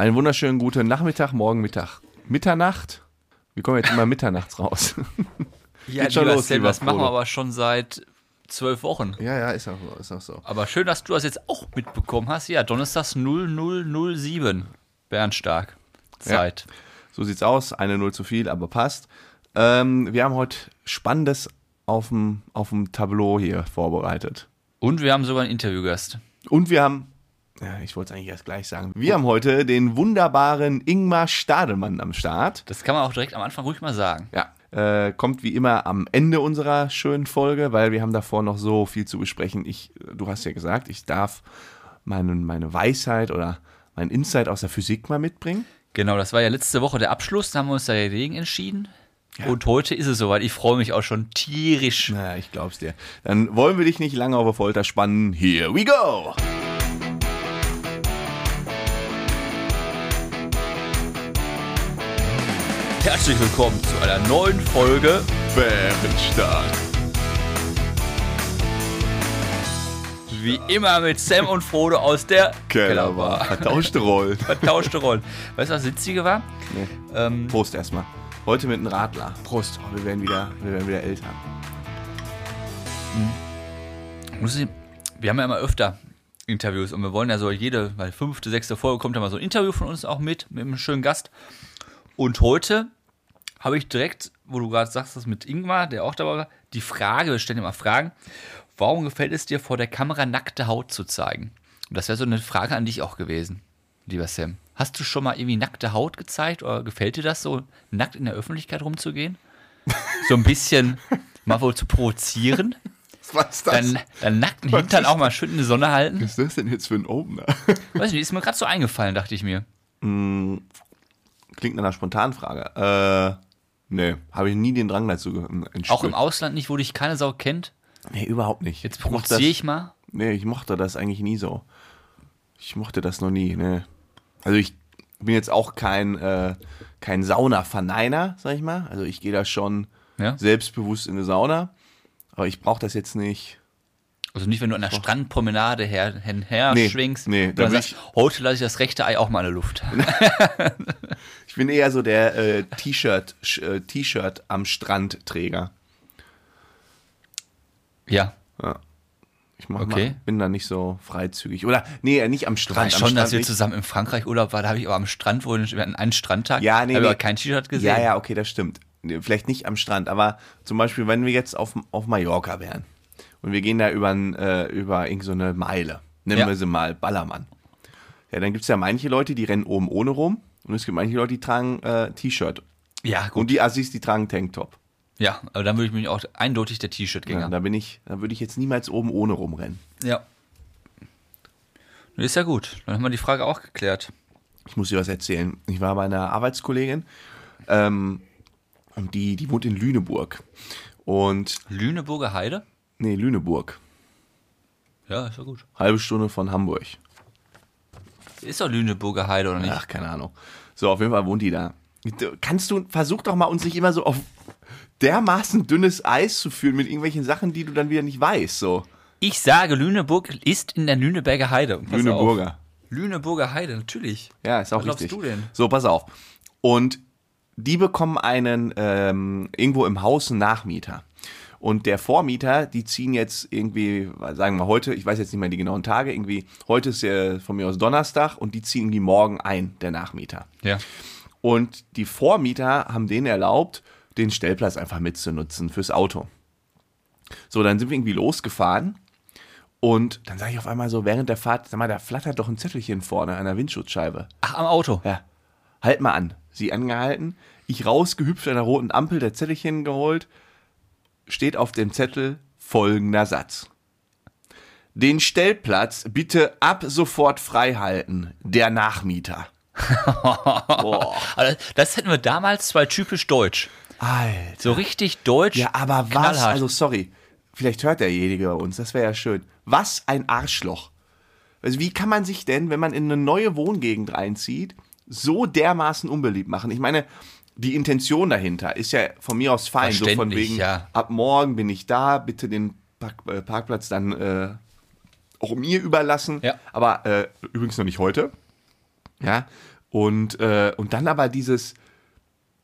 Einen wunderschönen guten Nachmittag, morgen Mittag. Mitternacht. Wir kommen jetzt immer mitternachts raus. Ja, Geht schon los, Sam, das machen wir aber schon seit zwölf Wochen. ja, ja, ist auch so, ist auch so. Aber schön, dass du das jetzt auch mitbekommen hast. Ja, Donnerstags 0007. Bernstark. Zeit. So sieht's aus. Eine Null zu viel, aber passt. Ähm, wir haben heute Spannendes auf dem Tableau hier vorbereitet. Und wir haben sogar einen Interviewgast. Und wir haben, ja, ich wollte es eigentlich erst gleich sagen, wir haben heute den wunderbaren Ingmar Stadelmann am Start. Das kann man auch direkt am Anfang ruhig mal sagen. Ja. Äh, kommt wie immer am Ende unserer schönen Folge, weil wir haben davor noch so viel zu besprechen. Ich, du hast ja gesagt, ich darf meine, meine Weisheit oder mein Insight aus der Physik mal mitbringen. Genau, das war ja letzte Woche der Abschluss. Da haben wir uns dagegen entschieden. Und heute ist es soweit. Ich freue mich auch schon tierisch. Na, ich glaub's dir. Dann wollen wir dich nicht lange auf der Folter spannen. Here we go! Herzlich willkommen zu einer neuen Folge. Bärenstark. Wie immer mit Sam und Frodo aus der Kellerbar. Vertauschte Rollen. Vertauschte Rollen. Weißt du, was Witzige war? Nee. Ähm, Prost erstmal. Heute mit einem Radler. Prost. Oh, wir werden wieder, wir werden wieder älter. Muss ich- wir haben ja immer öfter Interviews und wir wollen ja so jede, weil fünfte, sechste Folge kommt ja mal so ein Interview von uns auch mit, mit einem schönen Gast. Und heute habe ich direkt, wo du gerade sagst, das mit Ingmar, der auch dabei war, die Frage, wir stellen immer Fragen, warum gefällt es dir vor der Kamera nackte Haut zu zeigen? Und das wäre so eine Frage an dich auch gewesen, lieber Sam. Hast du schon mal irgendwie nackte Haut gezeigt oder gefällt dir das so, nackt in der Öffentlichkeit rumzugehen? So ein bisschen mal wohl zu provozieren? Was ist das? Dann, dann nackten Was Hintern auch mal schön in die Sonne halten. Was ist das denn jetzt für ein Opener? Weiß nicht, ist mir gerade so eingefallen, dachte ich mir. Klingt nach einer Spontanfrage. Äh, nee, habe ich nie den Drang dazu entspürt. Auch im Ausland nicht, wo dich keine Sau kennt. Nee, überhaupt nicht. Jetzt Ich provoziere das- ich mal. Nee, ich mochte das eigentlich nie so. Ich mochte das noch nie, ne. Also ich bin jetzt auch kein, äh, kein Sauna-Verneiner, sag ich mal. Also ich gehe da schon Ja? selbstbewusst in eine Sauna. Aber ich brauche das jetzt nicht. Also nicht, wenn du an der Strandpromenade her, hin, her Nee, schwingst. nee, und da dann sagst, heute lasse ich das rechte Ei auch mal in der Luft. Ich bin eher so der äh, T-Shirt, äh, T-Shirt am Strand-Träger. ja. Ich mach Okay. mal, bin da nicht so freizügig. Oder, nee, nicht am Ich Strand. weiß am schon, Strand dass wir nicht. zusammen in Frankreich Urlaub waren. Da habe ich aber am Strand, wo wir hatten einen Strandtag, Ja, nee, habe nee. aber kein T-Shirt gesehen. Ja, ja, okay, das stimmt. Vielleicht nicht am Strand, aber zum Beispiel, wenn wir jetzt auf, auf Mallorca wären und wir gehen da über, äh, über irgend so eine Meile, nennen Ja. wir sie mal Ballermann. Ja, dann gibt es ja manche Leute, die rennen oben ohne rum und es gibt manche Leute, die tragen äh, T-Shirt. Ja, gut. Und die Assis, die tragen Tanktop. Ja, aber dann würde ich mich auch eindeutig der T-Shirt-Gänger. Ja, da bin ich, da würde ich jetzt niemals oben ohne rumrennen. Ja. Ist ja gut. Dann haben wir die Frage auch geklärt. Ich muss dir was erzählen. Ich war bei einer Arbeitskollegin ähm, und die, die wohnt in Lüneburg. Und, Lüneburger Heide? Nee, Lüneburg. Ja, ist ja gut. Halbe Stunde von Hamburg. Ist doch Lüneburger Heide, oder nicht? Ach, keine Ahnung. So, auf jeden Fall wohnt die da. Kannst du, versuch doch mal uns nicht immer so auf dermaßen dünnes Eis zu führen mit irgendwelchen Sachen, die du dann wieder nicht weißt. So, Ich sage, Lüneburg ist in der Lüneberger Heide. Lüneburger. Auf. Lüneburger Heide, natürlich. Ja, ist auch Was glaubst richtig. du denn? So, pass auf. Und die bekommen einen ähm, irgendwo im Haus einen Nachmieter. Und der Vormieter, die ziehen jetzt irgendwie, sagen wir heute, ich weiß jetzt nicht mehr die genauen Tage, irgendwie, heute ist ja von mir aus Donnerstag und die ziehen irgendwie morgen ein, der Nachmieter. Ja. Und die Vormieter haben denen erlaubt, den Stellplatz einfach mitzunutzen fürs Auto. So, dann sind wir irgendwie losgefahren und dann sage ich auf einmal so während der Fahrt, sag mal, da flattert doch ein Zettelchen vorne an der Windschutzscheibe. Ach, am Auto. Ja, halt mal an. Sie angehalten, ich rausgehüpft an der roten Ampel, der Zettelchen geholt, steht auf dem Zettel folgender Satz. Den Stellplatz bitte ab sofort frei halten, der Nachmieter. Boah. Aber das hätten wir damals zwei typisch deutsch. Alter. So richtig deutsch. Ja, aber was? knallhart. Also, sorry. Vielleicht hört derjenige bei uns, das wäre ja schön. Was ein Arschloch. Also, wie kann man sich denn, wenn man in eine neue Wohngegend reinzieht, so dermaßen unbeliebt machen? Ich meine, die Intention dahinter ist ja von mir aus fein. So von wegen, ja. ab morgen bin ich da, bitte den Park, äh, Parkplatz dann äh, auch mir überlassen. Ja. Aber äh, übrigens noch nicht heute. Ja. Und, äh, und dann aber dieses,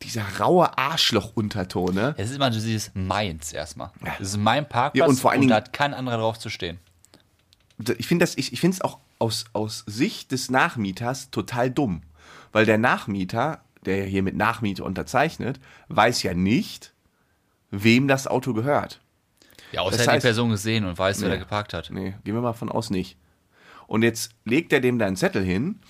dieser raue Arschloch-Unterton, ne? Es ist immer dieses Meins erstmal. Das ist mein Parkplatz Ja, und vor allen Dingen- da hat kein anderer drauf zu stehen. ich finde das, ich, ich es auch aus, aus Sicht des Nachmieters total dumm. Weil der Nachmieter, der hier mit Nachmiete unterzeichnet, weiß ja nicht, wem das Auto gehört. Ja, außer Das er hat die heißt- Person gesehen und weiß, wer Nee. da geparkt hat. Nee, gehen wir mal von aus nicht. Und jetzt legt er dem da einen Zettel hin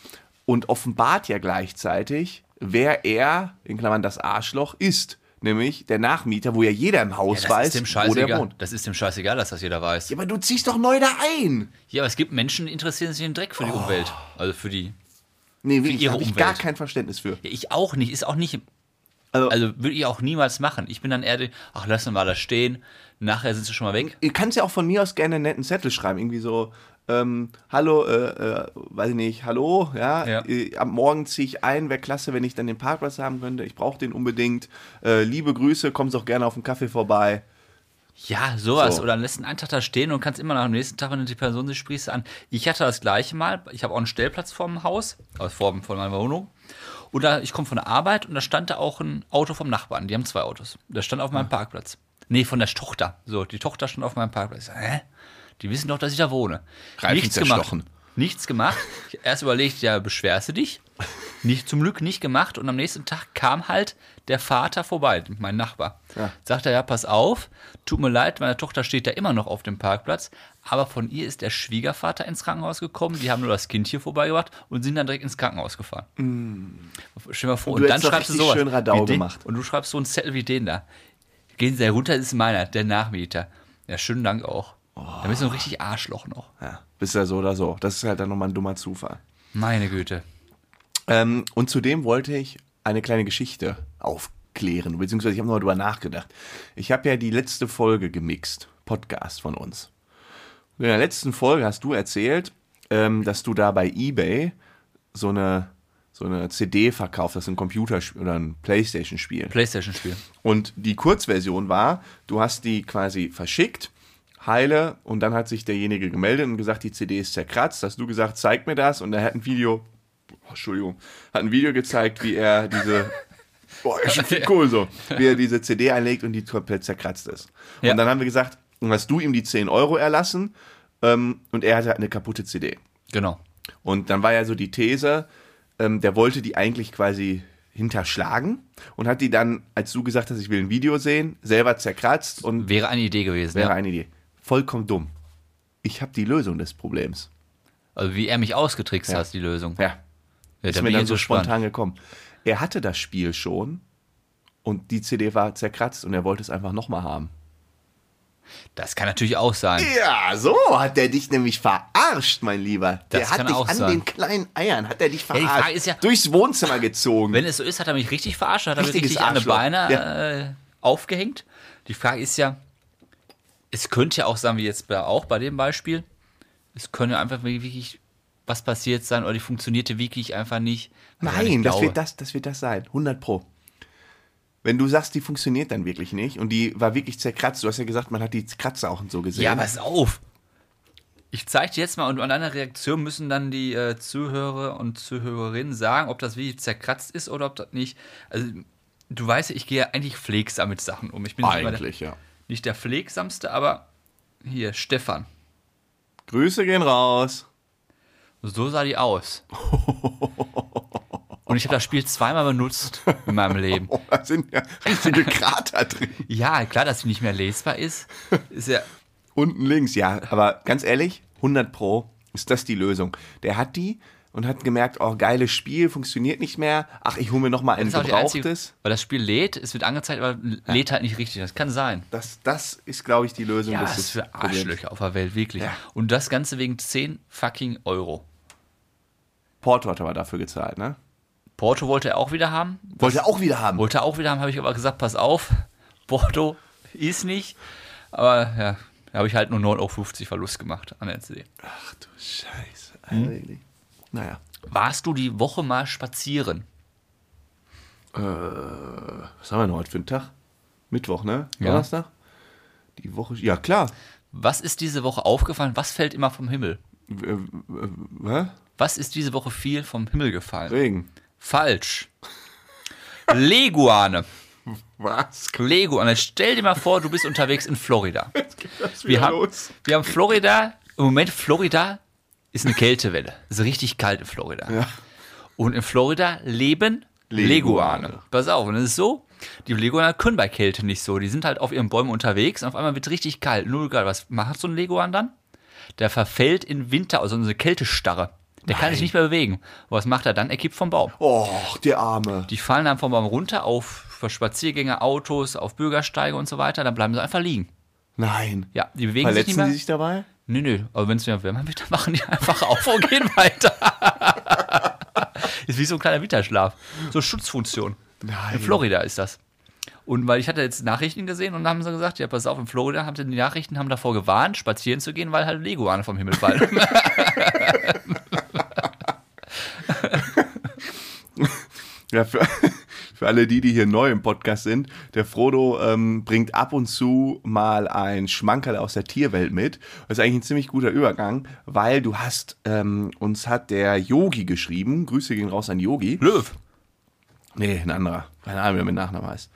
und offenbart ja gleichzeitig, wer er, in Klammern das Arschloch, ist. Nämlich der Nachmieter, wo ja jeder im Haus Ja, weiß, wo der wohnt. Das ist dem scheißegal, dass das jeder weiß. Ja, aber du ziehst doch neu da ein. Ja, aber es gibt Menschen, die interessieren sich den Dreck für die Umwelt. Also für die. Nee, wirklich, ihre habe ich Umwelt. gar kein Verständnis für. Ja, ich auch nicht. Ist auch nicht. Also- Also, würde ich auch niemals machen. Ich bin dann eher, ach, lass mal das stehen. Nachher sind sie schon mal weg. Ihr kannst ja auch von mir aus gerne einen netten Zettel schreiben, irgendwie so, ähm, hallo, äh, äh, weiß ich nicht, hallo, ja, Ja. Äh, am Morgen ziehe ich ein, wäre klasse, wenn ich dann den Parkplatz haben könnte, ich brauche den unbedingt, äh, liebe Grüße, kommst auch gerne auf einen Kaffee vorbei. Ja, sowas. So. Oder lässt einen Tag da stehen und kannst immer nach dem nächsten Tag, wenn die Person sich sprießt, an. Ich hatte das gleiche Mal. Ich habe auch einen Stellplatz vorm Haus, also vor, vor meiner Wohnung. Und da, ich komme von der Arbeit und da stand da auch ein Auto vom Nachbarn. Die haben zwei Autos. Das stand auf meinem Parkplatz. Nee, von der Tochter. So, die Tochter stand auf meinem Parkplatz. Hä? Die wissen doch, dass ich da wohne. Reifen Nichts gemacht. Nichts gemacht. Erst überlegt, ja, beschwerst du dich? Nicht, zum Glück nicht gemacht. Und am nächsten Tag kam halt der Vater vorbei, mein Nachbar. Ja. Sagt er, ja, pass auf, tut mir leid, meine Tochter steht da immer noch auf dem Parkplatz, aber von ihr ist der Schwiegervater ins Krankenhaus gekommen, die haben nur das Kind hier vorbeigebracht und sind dann direkt ins Krankenhaus gefahren. Stell dir mal vor, Und und, du dann schreibst du sowas. schön Radau den, gemacht. Und du schreibst so einen Zettel wie den da. Gehen Sie herunter, das ist meiner, der Nachmieter. Ja, schönen Dank auch. Da bist du ein richtig Arschloch noch. Ja, bist ja so oder so. Das ist halt dann nochmal ein dummer Zufall. Meine Güte. Ähm, und zudem wollte ich eine kleine Geschichte aufklären, beziehungsweise ich habe nochmal drüber nachgedacht. Ich habe ja die letzte Folge gemixt, Podcast von uns. Und in der letzten Folge hast du erzählt, ähm, dass du da bei eBay so eine, so eine CD verkauft hast, ein Computerspiel oder ein Playstation-Spiel. Playstation-Spiel. Und die Kurzversion war, du hast die quasi verschickt, heile, und dann hat sich derjenige gemeldet und gesagt, die CD ist zerkratzt. Hast du gesagt, zeig mir das? Und er hat ein Video, oh, Entschuldigung, hat ein Video gezeigt, wie er diese, boah, ist schon viel cool so, wie er diese CD einlegt und die komplett zerkratzt ist. Ja. Und dann haben wir gesagt, hast du ihm die 10 Euro erlassen ähm, und er hatte eine kaputte CD. Genau. Und dann war ja so die These, ähm, der wollte die eigentlich quasi hinterschlagen und hat die dann, als du gesagt hast, ich will ein Video sehen, selber zerkratzt und Wäre eine Idee gewesen. wäre ja. eine Idee. Vollkommen dumm. Ich habe die Lösung des Problems. Also wie er mich ausgetrickst Ja. hat, die Lösung. Ja. Ja, Ist mir dann so gespannt. spontan gekommen. Er hatte das Spiel schon und die CD war zerkratzt und er wollte es einfach nochmal haben. Das kann natürlich auch sein. Ja, so hat der dich nämlich verarscht, mein Lieber. Das der hat dich auch an sein. den kleinen Eiern, hat er dich die verarscht. Frage ist ja- durchs Wohnzimmer gezogen. Wenn es so ist, hat er mich richtig verarscht, hat er mir Richtiges richtig an die Arschloch. Beine äh, aufgehängt. Die Frage ist ja, es könnte ja auch sein, wie jetzt bei, auch bei dem Beispiel, es könnte einfach wirklich was passiert sein oder die funktionierte wirklich einfach nicht. Nein, das wird das, das wird das sein. 100 Pro. Wenn du sagst, die funktioniert dann wirklich nicht und die war wirklich zerkratzt, du hast ja gesagt, man hat die Kratzer auch und so gesehen. Ja, pass auf. Ich zeige dir jetzt mal und an deiner Reaktion müssen dann die äh, Zuhörer und Zuhörerinnen sagen, ob das wirklich zerkratzt ist oder ob das nicht. Also, du weißt ja, ich gehe ja eigentlich pflegsam mit Sachen um. Ich bin nicht immer der, Eigentlich, ja. Nicht der pflegsamste, aber hier, Stefan. Grüße gehen raus. So sah die aus. Und ich habe das Spiel zweimal benutzt in meinem Leben. Oh, da sind ja richtige Krater drin. Ja, klar, dass sie nicht mehr lesbar ist. Ist ja. Unten links, ja. Aber ganz ehrlich, 100 Pro ist das die Lösung. Der hat die und hat gemerkt, oh, geiles Spiel, funktioniert nicht mehr. Ach, ich hole mir noch mal ein Das ist auch die einzige, gebrauchtes. weil das Spiel lädt, es wird angezeigt, aber lädt halt nicht richtig. Das kann sein. Das, das ist, glaube ich, die Lösung Ja, was des für. Arschlöcher auf der Welt, wirklich. Ja. Und das Ganze wegen 10 fucking Euro. Porto hat aber dafür gezahlt, ne? Porto wollte er auch wieder haben. Wollte er auch wieder haben. Wollte er auch wieder haben, habe ich aber gesagt, pass auf, Porto ist nicht. Aber ja, da habe ich halt nur 9,50 Euro Verlust gemacht an der CD. Ach du Scheiße. Hm? Naja. Warst du die Woche mal spazieren? Äh, was haben wir denn heute für einen Tag? Mittwoch, ne? Ja. Donnerstag? Die Woche. Ja, klar. Was ist diese Woche aufgefallen? Was fällt immer vom Himmel? W- äh, hä? Was ist diese Woche viel vom Himmel gefallen? Regen. Falsch. Leguane. Was? Leguane. Stell dir mal vor, du bist unterwegs in Florida. Was Wir haben, wir haben Florida, im Moment Florida ist eine Kältewelle. Es ist richtig kalt in Florida. Ja. Und in Florida leben Leguane. Leguane. Pass auf, und es ist so, die Leguane können bei Kälte nicht so. Die sind halt auf ihren Bäumen unterwegs und auf einmal wird es richtig kalt. Null Grad. Was macht so ein Leguan dann? Der verfällt in Winter, also in eine Kältestarre. Der kann sich nicht mehr bewegen. Was macht er dann? Er kippt vom Baum. Oh, der Arme. Die fallen dann vom Baum runter auf für Spaziergänger, Autos, auf Bürgersteige und so weiter. Dann bleiben sie einfach liegen. Nein. Ja, die bewegen sich nicht Verletzen mehr. die sich dabei? Nö, nö, aber wenn es wieder wärmer wird, dann machen die einfach auf und gehen weiter. ist wie so ein kleiner Winterschlaf. So Schutzfunktion. Nein. In Florida ist das. Und weil ich hatte jetzt Nachrichten gesehen und dann haben sie gesagt, ja, pass auf, in Florida haben sie die Nachrichten haben davor gewarnt, spazieren zu gehen, weil halt Leguane vom Himmel fallen. Ja, für, für alle die, die hier neu im Podcast sind, der Frodo ähm, bringt ab und zu mal ein Schmankerl aus der Tierwelt mit. Das ist eigentlich ein ziemlich guter Übergang, weil du hast, ähm, uns hat der Yogi geschrieben, Grüße gehen raus an Yogi. Löw. Nee, ein anderer, keine Ahnung, wie er mit Nachnamen heißt.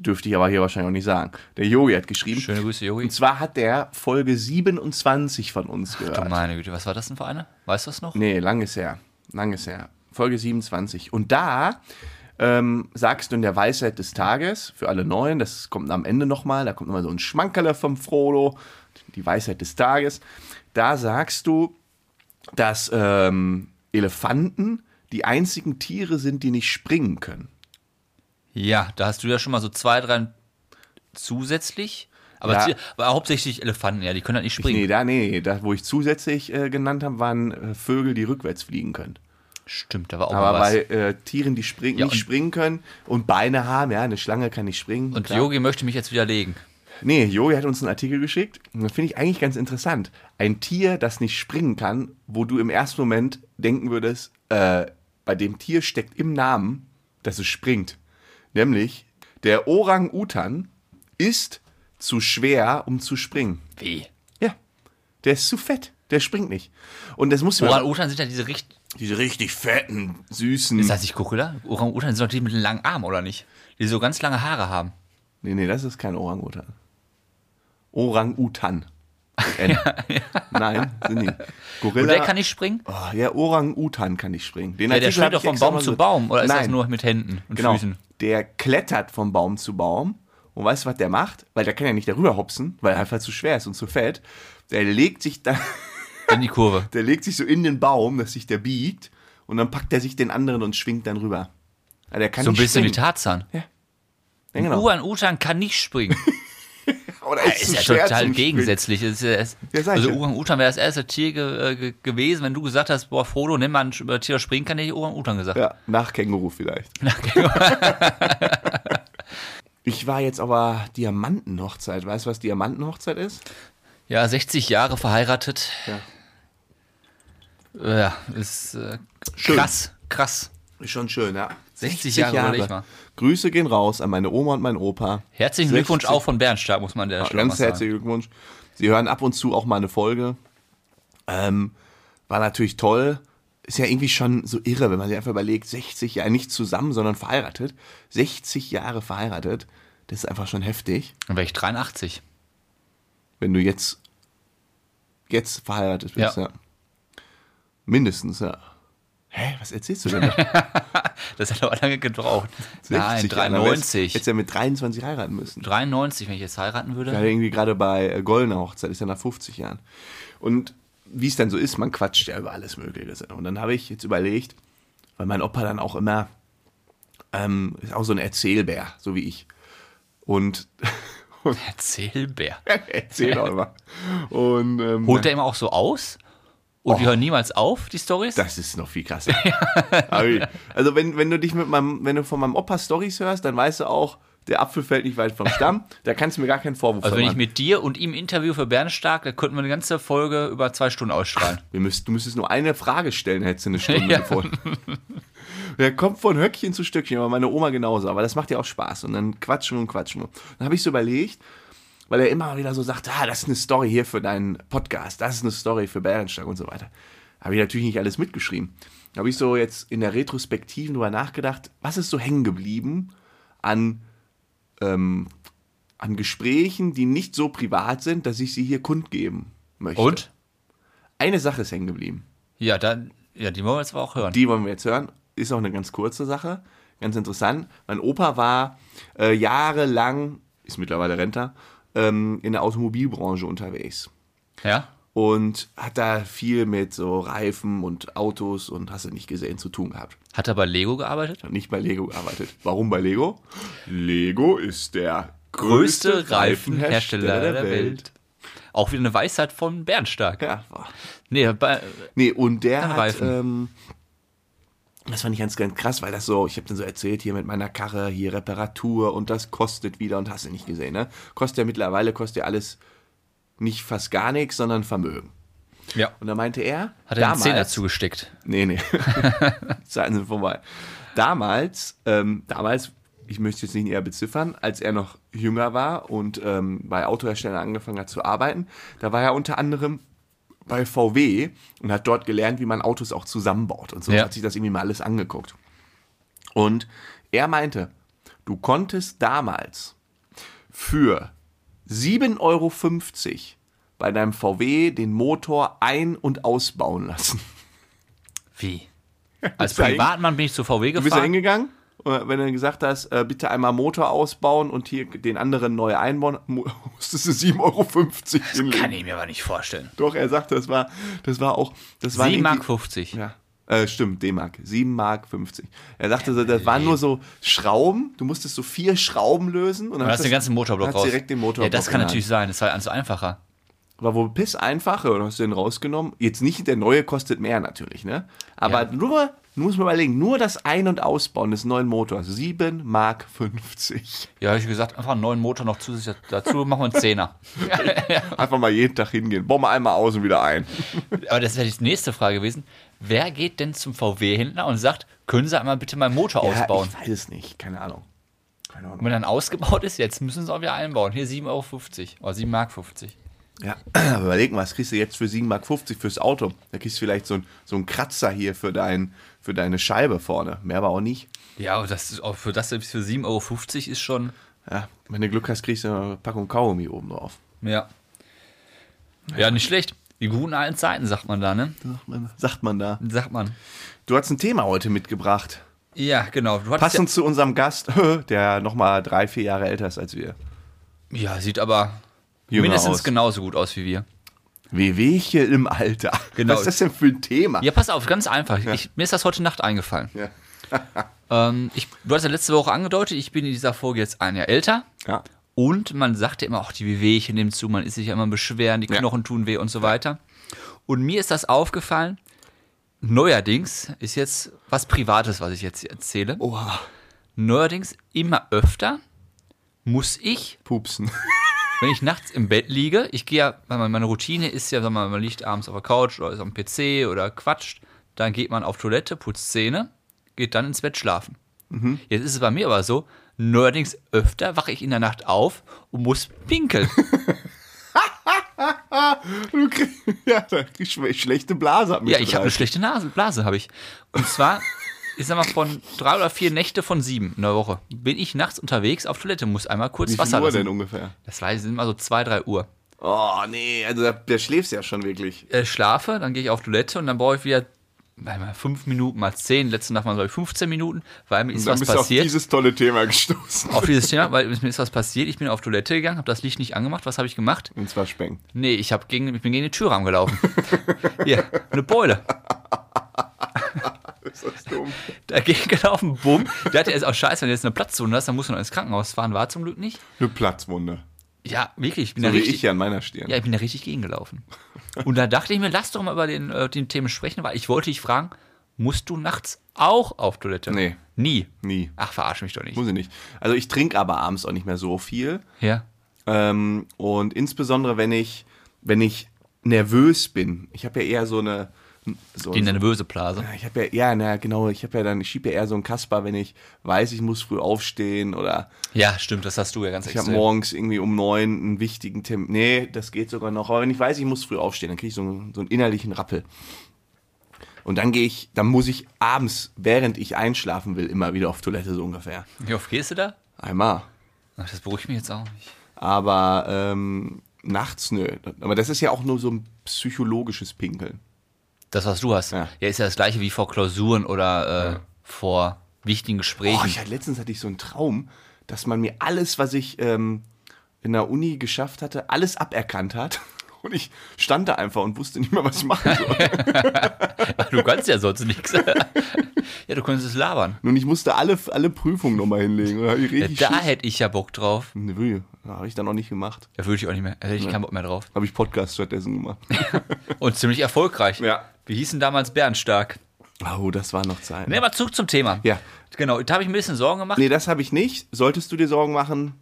Dürfte ich aber hier wahrscheinlich auch nicht sagen. Der Yogi hat geschrieben. Schöne Grüße, Yogi. Und zwar hat der Folge 27 von uns Du gehört. meine Güte, was war das denn für eine? Weißt du das noch? Nee, lang ist her. Lang ist her. Folge 27. Und da ähm, sagst du in der Weisheit des Tages, für alle Neuen, das kommt am Ende nochmal, da kommt nochmal so ein Schmankerler vom Frodo, die Weisheit des Tages. Da sagst du, dass ähm, Elefanten die einzigen Tiere sind, die nicht springen können. Ja, da hast du ja schon mal so zwei, drei zusätzlich. Aber, Ja. Aber hauptsächlich Elefanten, ja, die können halt nicht springen. Nee, da, nee, da, wo ich zusätzlich äh, genannt habe, waren äh, Vögel, die rückwärts fliegen können. Stimmt, da war auch Aber was. bei äh, Tieren, die springen, Ja, nicht springen können und Beine haben, ja, eine Schlange kann nicht springen. Und klar. Yogi möchte mich jetzt widerlegen. Nee, Yogi hat uns einen Artikel geschickt. Finde ich eigentlich ganz interessant. Ein Tier, das nicht springen kann, wo du im ersten Moment denken würdest, äh, bei dem Tier steckt im Namen, dass es springt. Nämlich, der Orang-Utan ist zu schwer, um zu springen. Wie? Ja. Der ist zu fett. Der springt nicht. Und das muss. Orang-Utan sind ja diese richtig. Diese richtig fetten, süßen. Ist das nicht Gorilla? Orang-Utan sind doch die mit den langen Armen, oder nicht? Die so ganz lange Haare haben. Nee, nee, das ist kein Orang-Utan. Orang-Utan. Mit N. Nein, sind die. Gorilla. Und der kann nicht springen? Oh, ja, Orang-Utan kann nicht springen. Den Ja, der springt doch ich vom Baum zu Baum. Oder ist das nur mit Händen und genau. Füßen? Der klettert vom Baum zu Baum. Und weißt du, was der macht? Weil der kann ja nicht darüber hopsen, weil er einfach zu schwer ist und zu fett. Der legt sich dann, In die Kurve. der legt sich so in den Baum, dass sich der biegt. Und dann packt er sich den anderen und schwingt dann rüber. Ja, der kann So ein bisschen wie springen. Tarzan. Ja, genau. Orang-Utan kann nicht springen. Oder ist zu ja total gegensätzlich. Es ist ja Ja, also ja. Orang-Utan wäre das erste Tier ge, äh, ge, gewesen, wenn du gesagt hast, boah, Frodo, nimm mal ein über Tier das springen kann, hätte ich Orang-Utan gesagt. Ja, nach Känguru vielleicht. Ich war jetzt aber Diamantenhochzeit. Weißt du, was Diamantenhochzeit ist? Ja, 60 Jahre verheiratet. Ja. Ja, ist äh, Schön. krass, krass. Ist schon schön, ja. 60 Jahre, überleg mal. Grüße gehen raus an meine Oma und meinen Opa. Herzlichen 60 Glückwunsch auch von Bernstark, muss man der Stelle mal Ganz herzlichen Glückwunsch. Sie hören ab und zu auch mal eine Folge. Ähm, war natürlich toll. Ist ja irgendwie schon so irre, wenn man sich einfach überlegt, 60 Jahre, nicht zusammen, sondern verheiratet. 60 Jahre verheiratet. Das ist einfach schon heftig. Dann wäre ich 83. wenn du jetzt jetzt verheiratet bist, ja. Ja. Mindestens, ja. Hä, was erzählst du denn da? Das hat aber lange gebraucht. Nein, 60 Jahre, dann wärst- 93. Hättest ja mit 23 heiraten müssen. 93, wenn ich jetzt heiraten würde. Ja, irgendwie gerade bei äh, Goldener Hochzeit, ist ja nach 50 Jahren. Und wie es dann so ist, man quatscht ja über alles Mögliche. Und dann habe ich jetzt überlegt, weil mein Opa dann auch immer, ähm, ist auch so ein Erzählbär, so wie ich. Und, Erzählbär. erzähl auch immer. Und ähm, Holt der immer auch so aus? Und die hören niemals auf, die Stories? Das ist noch viel krasser. Also wenn, wenn du dich mit meinem, wenn du von meinem Opa Stories hörst, dann weißt du auch, der Apfel fällt nicht weit vom Stamm. Da kannst du mir gar keinen Vorwurf Also wenn ich machen. mit dir und ihm Interview für Bernstark, da könnten wir eine ganze Folge über zwei Stunden ausstrahlen. Wir müsst, du müsstest nur eine Frage stellen, hättest du eine Stunde Ja. davon. Der kommt von Höckchen zu Stückchen, aber meine Oma genauso. Aber das macht ja auch Spaß. Und dann quatschen und quatschen. Dann habe ich so überlegt, weil er immer wieder so sagt, ah, das ist eine Story hier für deinen Podcast, das ist eine Story für Bärenstark und so weiter. Habe ich natürlich nicht alles mitgeschrieben. habe ich so jetzt in der Retrospektiven drüber nachgedacht, was ist so hängen geblieben an, ähm, an Gesprächen, die nicht so privat sind, dass ich sie hier kundgeben möchte. Und? Eine Sache ist hängen geblieben. Ja, dann, ja, die wollen wir jetzt aber auch hören. Die wollen wir jetzt hören. Ist auch eine ganz kurze Sache. Ganz interessant. Mein Opa war äh, jahrelang, ist mittlerweile Rentner, ähm, in der Automobilbranche unterwegs. ja? Und hat da viel mit so Reifen und Autos und hast du nicht gesehen zu tun gehabt. Hat er bei Lego gearbeitet? Hat nicht bei Lego gearbeitet. Warum bei Lego? Lego ist der Größte Reifenhersteller der Welt. Auch wieder eine Weisheit von Bernstark. Ja. Nee, bei, Nee, und der hat, Reifen. ähm, das fand ich ganz, ganz krass, weil das so, ich habe dann so erzählt, hier mit meiner Karre, hier Reparatur und das kostet wieder und hast du nicht gesehen, ne? Kostet ja mittlerweile, kostet ja alles nicht fast gar nichts, sondern Vermögen. ja. Und da meinte er, Hat er den Zehner zugesteckt. Nee, nee. Zeiten sind vorbei. Damals, ähm, damals, ich möchte jetzt nicht eher beziffern, als er noch jünger war und ähm, bei Autoherstellern angefangen hat zu arbeiten, da war er unter anderem bei VW und hat dort gelernt, wie man Autos auch zusammenbaut und so Ja. hat sich das irgendwie mal alles angeguckt. Und er meinte, du konntest damals für 7,50 Euro bei deinem VW den Motor ein- und ausbauen lassen. Wie? Als Privatmann bin ich zu VW Du bist da gefahren. hingegangen, wenn du gesagt hast, äh, bitte einmal Motor ausbauen und hier den anderen neu einbauen, mu- musstest du 7,50 Euro hinlegen. Kann ich mir aber nicht vorstellen. Doch, er sagte, das war, das war auch, das war 7 Mark 50. Ja. Äh, stimmt, D-Mark. 7 Mark 50. Er sagte, so, das waren nur so Schrauben. Du musstest so vier Schrauben lösen. Und dann Du hast den ganzen Motorblock hast raus. direkt den Motorblock ja, das kann natürlich sein. Das ist halt alles einfacher. war wohl piss einfacher und hast du den rausgenommen. Jetzt nicht, der neue kostet mehr natürlich, ne? Aber Ja. nur, du musst mal überlegen, nur das Ein- und Ausbauen des neuen Motors, 7 Mark 50. Ja, habe ich gesagt, einfach einen neuen Motor noch zusätzlich dazu, machen wir einen Zehner. Einfach mal jeden Tag hingehen. Bauen wir einmal aus und wieder ein. Aber das wäre die nächste Frage gewesen. Wer geht denn zum VW-Händler und sagt, können Sie einmal bitte meinen Motor ausbauen? ich weiß es nicht, keine Ahnung. Keine Und Ahnung. wenn dann ausgebaut ist, jetzt müssen Sie auch wieder einbauen. Hier 7,50 Euro oder 7 Mark 50. Ja, aber überleg mal, was kriegst du jetzt für 7 Mark 50 fürs Auto? Da kriegst du vielleicht so, ein, so einen Kratzer hier für, dein, für deine Scheibe vorne. Mehr aber auch nicht. Ja, aber das ist auch für das selbst für 7,50 Euro ist schon. Ja, wenn du Glück hast, kriegst du eine Packung Kaugummi oben drauf. Ja. Ja, nicht schlecht. Die guten alten Zeiten, sagt man da, ne? Sagt man, sagt man da. Sagt man. Du hast ein Thema heute mitgebracht. Ja, genau. Passend zu unserem Gast, der nochmal drei, vier Jahre älter ist als wir. ja, ja, sieht aber Jünger mindestens aus. genauso gut aus wie wir. Wehwehchen im Alter. Genau. Was ist das denn für ein Thema? Ja, pass auf, ganz einfach. Ich, mir ist das heute Nacht eingefallen. Ja. Ähm, ich, du hast ja letzte Woche angedeutet, ich bin in dieser Folge jetzt ein Jahr älter. ja. Und man sagt ja immer, auch die Wehwehchen nehmen zu, man ist sich ja immer beschweren, die Ja. Knochen tun weh und so weiter. Und mir ist das aufgefallen, neuerdings ist jetzt was Privates, was ich jetzt erzähle. Oha. Neuerdings immer öfter muss ich, Pupsen. wenn ich nachts im Bett liege, ich gehe ja, meine Routine ist ja, mal, man liegt abends auf der Couch oder ist am PC oder quatscht, dann geht man auf Toilette, putzt Zähne, geht dann ins Bett schlafen. Jetzt ist es bei mir aber so, neuerdings öfter wache ich in der Nacht auf und muss pinkeln. Du kriegst, ja, da kriegst du schlechte Blase. ab Ja, ich habe eine schlechte Nase, Blase habe ich. Und zwar, ich sag mal, von drei oder vier Nächte von sieben in der Woche bin ich nachts unterwegs auf Toilette, muss einmal kurz 30. Wie Wasser Uhr lassen. denn ungefähr? Das weiß ich, sind immer so zwei, drei Uhr. Oh, nee, also da, da schläfst du ja schon wirklich. Äh, schlafe, dann gehe ich auf Toilette und dann brauche ich wieder mal fünf Minuten, mal zehn, letzten Nacht mal glaube ich 15 Minuten, weil mir ist was bist du auf passiert. dieses tolle Thema gestoßen. Auf dieses Thema, weil mir ist was passiert. Ich bin auf Toilette gegangen, habe das Licht nicht angemacht. Was habe ich gemacht? Und zwar Speng. Nee, ich, hab gegen, ich bin gegen den Türrahmen gelaufen. Hier, eine Beule. Ist das dumm? Dagegen gelaufen, bumm. Der hatte jetzt auch scheiße, wenn du jetzt eine Platzwunde hast, dann musst du noch ins Krankenhaus fahren. War zum Glück nicht. Eine Platzwunde. Ja, wirklich. Ich bin So da wie richtig, ich hier an meiner Stirn. Ja, ich bin da richtig gegengelaufen. Und da dachte ich mir, lass doch mal über den, äh, den Themen sprechen, weil ich wollte dich fragen, musst du nachts auch auf Toilette? Nee. Nie. Nie. Ach, verarsch mich doch nicht. Muss ich nicht. Also ich trinke aber abends auch nicht mehr so viel. Ja. Ähm, und insbesondere, wenn ich, wenn ich nervös bin. Ich habe ja eher so eine. So, Die nervöse Blase. ich habe ja, ja, na genau, ich habe ja dann, ich schiebe ja eher so einen Kasper, wenn ich weiß, ich muss früh aufstehen oder Ja, stimmt, das hast du ja ganz ich habe morgens irgendwie um neun einen wichtigen Termin. Nee, das geht sogar noch. Aber wenn ich weiß, ich muss früh aufstehen, dann kriege ich so, einen- so einen innerlichen Rappel. Und dann gehe ich, dann muss ich abends, während ich einschlafen will, immer wieder auf Toilette so ungefähr. Wie oft gehst du da? Einmal. Ach, das beruhigt mich jetzt auch nicht. Aber ähm, nachts nö. Aber das ist ja auch nur so ein psychologisches Pinkeln. Das, was du hast. Ja. Ja, ist ja das gleiche wie vor Klausuren oder äh, vor wichtigen Gesprächen. Oh, ich hatte, letztens hatte ich so einen Traum, dass man mir alles, was ich ähm, in der Uni geschafft hatte, alles aberkannt hat. Und ich stand da einfach und wusste nicht mehr, was ich machen soll. du kannst ja sonst nichts. ja, du könntest es labern. Und ich musste alle, alle Prüfungen nochmal hinlegen. Und da Ja, hätte ich ja Bock drauf. Nee, habe ich dann auch nicht gemacht. Da würde ich auch nicht mehr. Da hätte ich keinen Bock mehr drauf. Habe ich Podcast stattdessen gemacht. Und ziemlich erfolgreich. Ja. Wir hießen damals Bernstark. Oh, das war noch Zeit. Ne, aber zurück zum Thema. Ja. Genau, da habe ich mir ein bisschen Sorgen gemacht. Nee, das habe ich nicht. Solltest du dir Sorgen machen?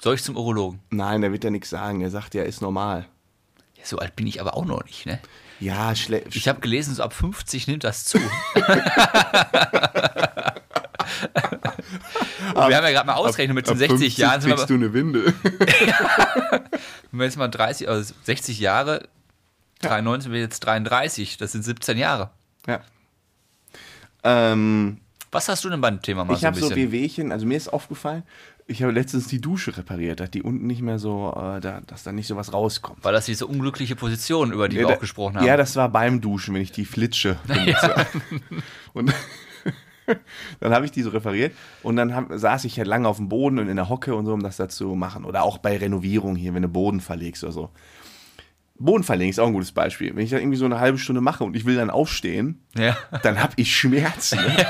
Soll ich zum Urologen? Nein, der wird ja nichts sagen. Er sagt ja, ist normal. Ja, so alt bin ich aber auch noch nicht, ne? Ja, schlecht. Ich habe gelesen, so ab 50 nimmt das zu. Und wir haben ja gerade mal ausgerechnet, mit den 60 Jahren kriegst du eine Windel. wenn wir jetzt mal 30, also 60 Jahre, 93 sind wir jetzt 33, das sind 17 Jahre. ja. Ähm, Was hast du denn beim Thema mal ich so habe so? Wehwehchen, also mir ist aufgefallen, ich habe letztens die Dusche repariert, dass die unten nicht mehr so, äh, da, dass da nicht so was rauskommt. War das diese unglückliche Position, über die Ja, wir da- auch gesprochen haben? Ja, das war beim Duschen, wenn ich die Flitsche benutze. Und dann habe ich die so repariert und dann hab, saß ich halt lange auf dem Boden und in der Hocke und so, um das da zu machen. Oder auch bei Renovierung hier, wenn du Boden verlegst oder so. Boden verlegen ist auch ein gutes Beispiel. Wenn ich dann irgendwie so eine halbe Stunde mache und ich will dann aufstehen, ja. dann habe ich Schmerzen. Ne?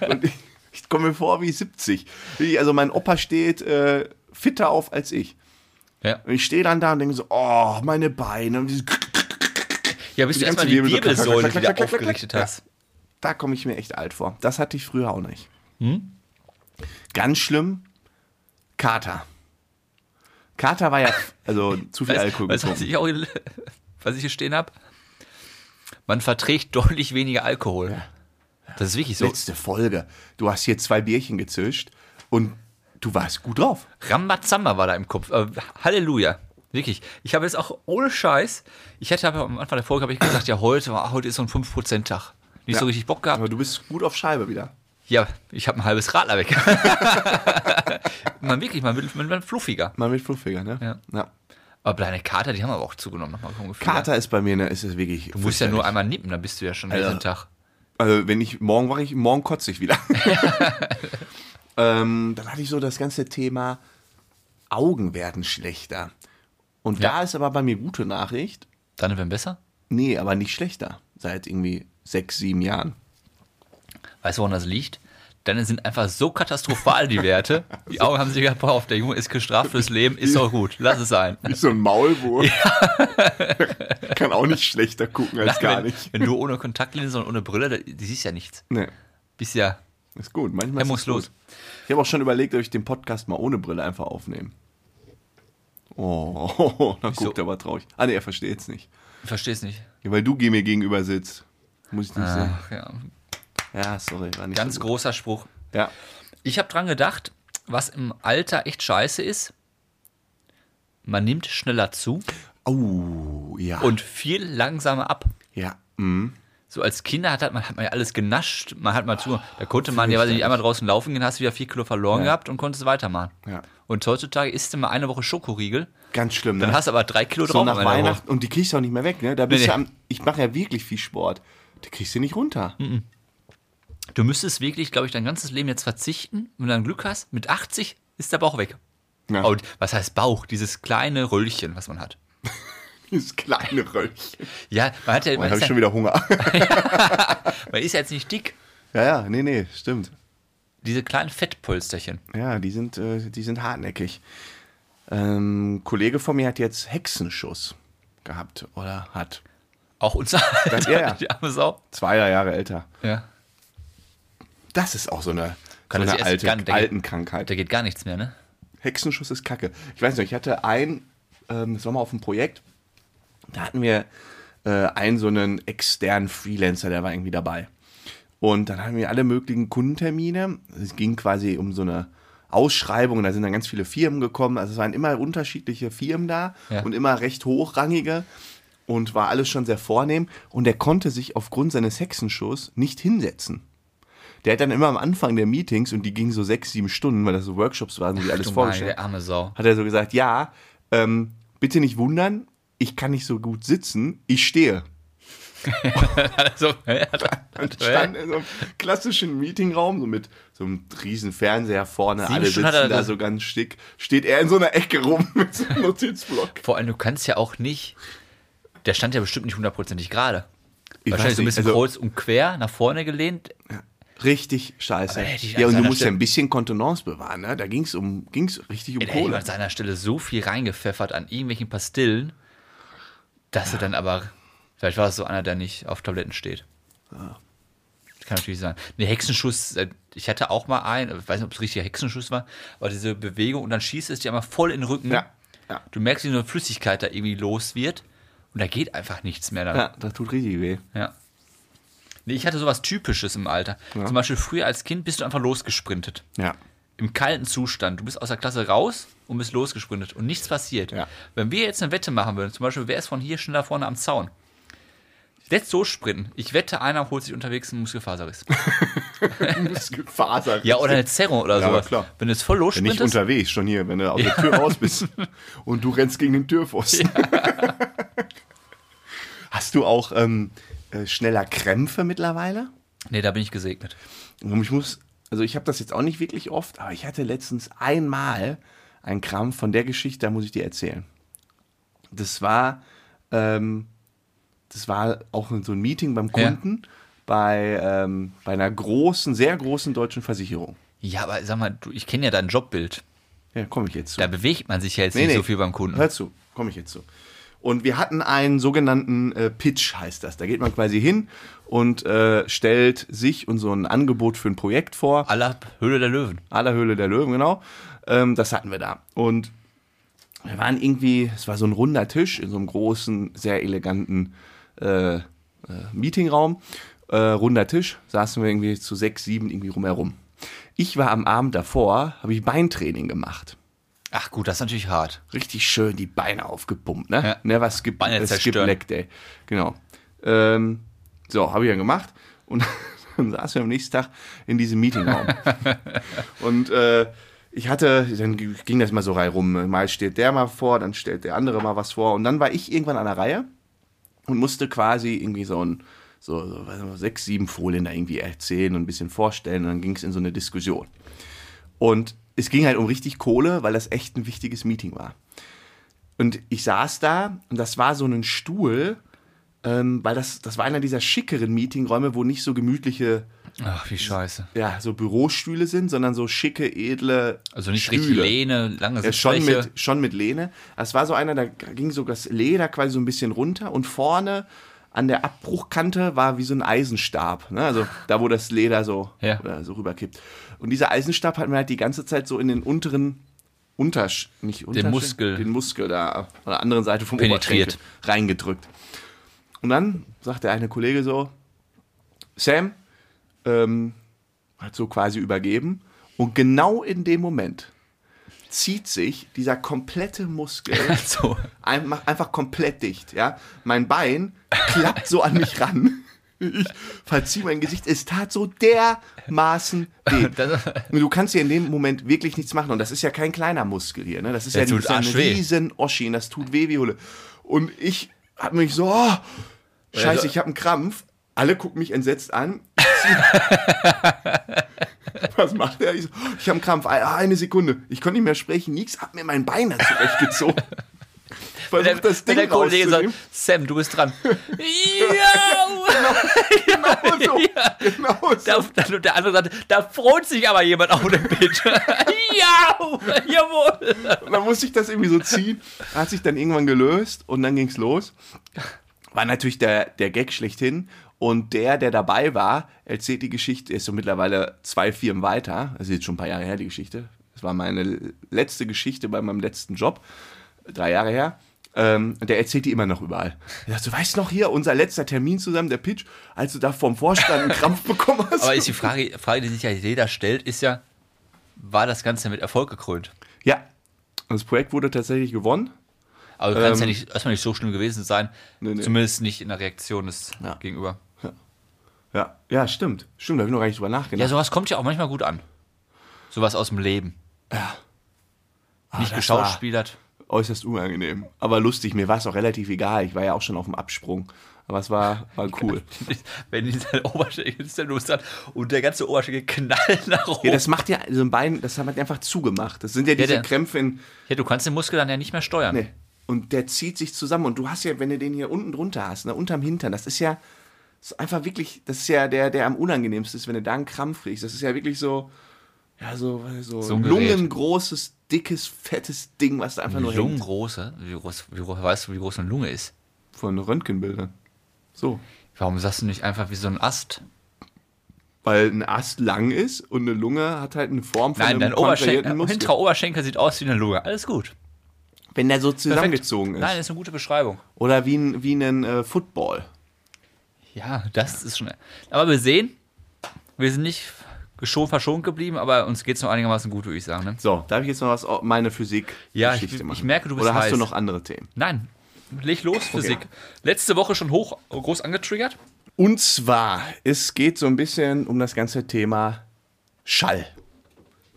und ich, ich komme mir vor wie 70. Wie- Also mein Opa steht äh, fitter auf als ich. ja. Und ich stehe dann da und denke so, oh, meine Beine. Ja, bis Die du erstmal die Wirbelsäule wieder klack, aufgerichtet hast. Da komme ich mir echt alt vor. Das hatte ich früher auch nicht. Hm? Ganz schlimm, Kater. Kater war ja, also zu viel Alkohol weißt, was ich auch, was ich hier stehen habe? Man verträgt deutlich weniger Alkohol. Das ist wirklich so. Letzte Folge. Du hast hier zwei Bierchen gezischt und du warst gut drauf. Rambazamba war da im Kopf. Äh, Halleluja. Wirklich. Ich habe jetzt auch ohne Scheiß, ich hätte aber am Anfang der Folge habe ich gesagt, ja, heute, heute ist so ein 5%-Tag. Nicht Ja. so richtig Bock gehabt. Aber du bist gut auf Scheibe wieder. Ja, ich habe ein halbes Radler weg. man wirklich, man wird, man wird fluffiger. Mal mit fluffiger, ne? Ja. ja. Aber deine Kater, die haben aber auch zugenommen. Nochmal. Kater ist bei mir, ne, ist es wirklich. Du musst ja nur einmal nippen, dann bist du ja schon Alter. jeden Tag. Also, wenn ich morgen wache ich, morgen kotze ich wieder. ähm, dann hatte ich so das ganze Thema Augen werden schlechter. Und Ja. da ist aber bei mir gute Nachricht. Deine werden besser? Nee, aber nicht schlechter. Seit irgendwie sechs, sieben Jahren. Weißt du, woran das liegt? Deine sind einfach so katastrophal, die Werte. Die Augen haben sich gedacht, auf, der Junge ist gestraft fürs Leben, ist doch gut, lass es sein. Wie so ein Maulwurf. Kann auch nicht schlechter gucken als gar wenn, nicht. wenn du ohne Kontaktlinse und ohne Brille, die siehst ja nichts. Nee, Bist ja ist gut. Manchmal ist es gut. Ich habe auch schon überlegt, ob ich den Podcast mal ohne Brille einfach aufnehme. Oh, da Wieso? guckt er aber traurig. Ah, nee, er versteht es nicht. Ich versteh's nicht. Ja, weil du mir gegenüber sitzt. Muss ich nicht sehen. Ach, ja. Ja, sorry, war nicht Ganz so großer Spruch. Ja. Ich habe dran gedacht, was im Alter echt scheiße ist, man nimmt schneller zu Oh, ja. und viel langsamer ab. ja. Mhm. So als Kinder hat, man, hat man ja alles genascht, man hat mal zu, da konnte man ja, weiß ich nicht, einmal draußen laufen gehen, hast wieder vier Kilo verloren Ja. gehabt und konntest weitermachen. Ja. Und heutzutage isst du mal eine Woche Schokoriegel, Ganz schlimm, ne? dann hast du aber drei Kilo so drauf. nach. Weihnachten und die kriegst du auch nicht mehr weg, ne? Da bist Nee, du nee. am, ich mache ja wirklich viel Sport. Die kriegst du nicht runter. Du müsstest wirklich, glaube ich, dein ganzes Leben jetzt verzichten. Wenn du dann Glück hast, mit 80 ist der Bauch weg. Ja. Und was heißt Bauch? Dieses kleine Röllchen, was man hat. Dieses kleine Röllchen. Ja, man hat ja, Oh, man, habe ich schon wieder Hunger. man ist ja jetzt nicht dick. ja, ja, nee, nee, stimmt. Diese kleinen Fettpolsterchen. Ja, die sind, äh, die sind hartnäckig. Ähm, ein Kollege von mir hat jetzt Hexenschuss gehabt oder hat. Auch unser Das- ja, ja. die arme Sau. Zwei Jahre älter. Ja. Das ist auch so eine, Kann so eine alte nicht- der- Altenkrankheit. Da geht gar nichts mehr, ne? Hexenschuss ist kacke. Ich weiß nicht, ich hatte ein, ähm, das war mal auf einem Projekt, da hatten wir äh, einen so einen externen Freelancer, der war irgendwie dabei. Und dann hatten wir alle möglichen Kundentermine. Es ging quasi um so eine Ausschreibung da sind dann ganz viele Firmen gekommen. Also es waren immer unterschiedliche Firmen da Ja. und immer recht hochrangige. Und war alles schon sehr vornehm und er konnte sich aufgrund seines Hexenschuss nicht hinsetzen. Der hat dann immer am Anfang der Meetings, und die gingen so sechs, sieben Stunden, weil das so Workshops waren, wie alles meine, vorgestellt der arme Sau. hat er so gesagt, ja, ähm, bitte nicht wundern, ich kann nicht so gut sitzen, ich stehe. Also, Und stand in so einem klassischen Meetingraum, so mit so einem riesen Fernseher vorne, Sieben alle sitzen da so ganz schick, steht er in so einer Ecke rum mit so einem Notizblock. Vor allem, du kannst ja auch nicht. Der stand ja bestimmt nicht hundertprozentig gerade. Ich Wahrscheinlich so ein bisschen also- kreuz und quer nach vorne gelehnt. Richtig scheiße. Hätte Ja, und du musst ja Stelle- ein bisschen Kontenance bewahren, ne? Da ging es um, ging's richtig um hätte ich Kohle. an seiner Stelle so viel reingepfeffert an irgendwelchen Pastillen, dass er dann aber. Vielleicht war es so einer, der nicht auf Tabletten steht. Das kann natürlich sein. Ne, Hexenschuss, äh, ich hatte auch mal einen, ich weiß nicht, ob es richtiger Hexenschuss war, aber diese Bewegung und dann schießt es dir einmal voll in den Rücken. Ja, ja. Du merkst, wie so eine Flüssigkeit da irgendwie los wird und da geht einfach nichts mehr dann. Ja, das tut richtig weh. Ja. Nee, ich hatte sowas Typisches im Alter. Zum Beispiel früher als Kind bist du einfach losgesprintet. Ja. Im kalten Zustand. Du bist aus der Klasse raus und bist losgesprintet und nichts passiert. Ja. Wenn wir jetzt eine Wette machen würden, zum Beispiel, wer ist von hier schneller vorne am Zaun? Let's so sprinten. Ich wette, einer holt sich unterwegs einen Muskelfaserriss. Muskelfaser. Ja, oder eine Zerrung oder Ja, sowas. klar. Wenn du es voll Wenn nicht lossprintest, unterwegs, schon hier, wenn du aus der Tür raus bist und du rennst gegen den Türpfosten. Hast du auch ähm, äh, schneller Krämpfe mittlerweile? nee, da bin ich gesegnet. Und ich muss, also ich habe das jetzt auch nicht wirklich oft, aber ich hatte letztens einmal einen Krampf von der Geschichte, da muss ich dir erzählen. Das war, ähm, das war auch so ein Meeting beim Ja. Kunden bei, ähm, bei einer großen, sehr großen deutschen Versicherung. Ja, aber sag mal, du, ich kenne ja dein Jobbild. Ja, komme ich jetzt zu. Da bewegt man sich ja jetzt Nee, nicht nee. so viel beim Kunden. Hör zu, komme ich jetzt zu. Und wir hatten einen sogenannten äh, Pitch, heißt das. Da geht man quasi hin und äh, stellt sich und so ein Angebot für ein Projekt vor. Aller Höhle der Löwen. Aller Höhle der Löwen, genau. Ähm, das hatten wir da. Und wir waren irgendwie, es war so ein runder Tisch in so einem großen, sehr eleganten äh, äh, Meetingraum. Äh, runder Tisch, saßen wir irgendwie zu sechs, sieben irgendwie rumherum. Ich war am Abend davor, habe ich Beintraining gemacht. Ach gut, das ist natürlich hart. Richtig schön die Beine aufgepumpt, ne? Ja. Ne, was gibt Beine es gibt zerstören. Day. Genau. Ähm, so, habe ich dann gemacht und dann saßen wir am nächsten Tag in diesem Meetingraum. und äh, ich hatte, dann ging das mal so rein rum. Mal steht der mal vor, dann stellt der andere mal was vor. Und dann war ich irgendwann an der Reihe und musste quasi irgendwie so ein so, so nicht, sechs, sieben Folien da irgendwie erzählen und ein bisschen vorstellen. Und dann ging es in so eine Diskussion. Und es ging halt um richtig Kohle, weil das echt ein wichtiges Meeting war. Und ich saß da und das war so ein Stuhl, ähm, weil das, das war einer dieser schickeren Meetingräume, wo nicht so gemütliche, Ach, wie scheiße. ja, so Bürostühle sind, sondern so schicke, edle Also nicht Stühle. richtig Lehne, lange Ja, schon, mit, schon mit Lehne. Das war so einer, da ging so das Leder quasi so ein bisschen runter und vorne an der Abbruchkante war wie so ein Eisenstab. Ne? Also da, wo das Leder so, Ja. oder so rüberkippt. Und dieser Eisenstab hat mir halt die ganze Zeit so in den unteren Untersch... Nicht Untersch Muskel. Den Muskel da an der anderen Seite vom Penetriert. Oberschenkel reingedrückt. Und dann sagt der eine Kollege so, Sam, ähm, hat so quasi übergeben. Und genau in dem Moment zieht sich dieser komplette Muskel So. einfach, einfach komplett dicht. Ja? Mein Bein klappt so an mich ran. Ich verziehe mein Gesicht. Es tat so dermaßen weh. Du kannst hier in dem Moment wirklich nichts machen. Und das ist ja kein kleiner Muskel hier. Ne? Das ist ja, das ist ja ein riesen Oschi. Und das tut weh wie Hulle. Und ich hab mich so, oh, scheiße, ich habe einen Krampf. Alle gucken mich entsetzt an. Was macht er? Ich, so, ich habe einen Krampf. Ah, Eine Sekunde. Ich konnte nicht mehr sprechen. Nix hat mir mein Bein da zurechtgezogen. Versucht das Ding der Kollege sagt. Sam, du bist dran. ja! Genau so. Genau so. Da, dann, und der andere sagt, da freut sich aber jemand auf dem Bild. ja! Jawohl! Und dann musste ich das irgendwie so ziehen. Hat sich dann irgendwann gelöst und dann ging's los. War natürlich der, der Gag schlechthin. Und der, der dabei war, erzählt die Geschichte, ist so mittlerweile zwei Firmen weiter. Das ist jetzt schon ein paar Jahre her, die Geschichte. Das war meine letzte Geschichte bei meinem letzten Job. Drei Jahre her. Ähm, der erzählt die immer noch überall. Er sagt, du weißt noch hier, unser letzter Termin zusammen, der Pitch, als du da vom Vorstand einen Krampf bekommen hast. Aber ist die Frage, Frage, die sich ja jeder stellt, ist ja, war das Ganze mit Erfolg gekrönt? ja, das Projekt wurde tatsächlich gewonnen. Aber kann es ja Ähm, nicht, erstmal nicht so schlimm gewesen sein. Nee, nee. Zumindest nicht in der Reaktion des Ja. Gegenüber. Ja, ja, stimmt. Stimmt, da habe ich noch gar nicht drüber nachgedacht. Ja, sowas kommt ja auch manchmal gut an. Sowas aus dem Leben. Ah, nicht das geschauspielert. äußerst unangenehm. Aber lustig, mir war es auch relativ egal. Ich war ja auch schon auf dem Absprung. Aber es war, war cool. Wenn die seine Oberschenkel los dann und der ganze Oberschenkel knallt nach oben. Ja, das macht ja so ein Bein, das hat einfach zugemacht. Das sind ja diese der- Krämpfe in. Ja, du kannst den Muskel dann ja nicht mehr steuern. Nee. Und der zieht sich zusammen. Und du hast ja, wenn du den hier unten drunter hast, ne, unterm Hintern, das ist ja das ist einfach wirklich, das ist ja der, der am unangenehmemsten ist, wenn du da einen Krampf kriegst. Das ist ja wirklich so, ja, so, so, So lungengroßes, dickes, fettes Ding, was da einfach nur hängt. Lungengroße. Wie groß, wie groß, weißt du, wie groß eine Lunge ist? Von Röntgenbildern. So. Warum sagst du nicht einfach wie so ein Ast? Weil ein Ast lang ist und eine Lunge hat halt eine Form von Nein, dein einem kontrahierten Oberschenkel, Muskel. hinterer Oberschenkel sieht aus wie eine Lunge. Alles gut. Wenn der so Perfekt. zusammengezogen ist. Nein, das ist eine gute Beschreibung. Oder wie ein, wie ein äh, Football. Ja, das ist schon. Aber wir sehen, wir sind nicht geschont, verschont geblieben, aber uns geht es noch einigermaßen gut, würde ich sagen. Ne? So, darf ich jetzt noch was au- meine physik Ja, ich- Geschichte ich machen? merke, du bist Oder hast du heiß. noch andere Themen? Nein, leg los, Physik. Letzte Woche schon hoch, groß angetriggert. Und zwar, es geht so ein bisschen um das ganze Thema Schall.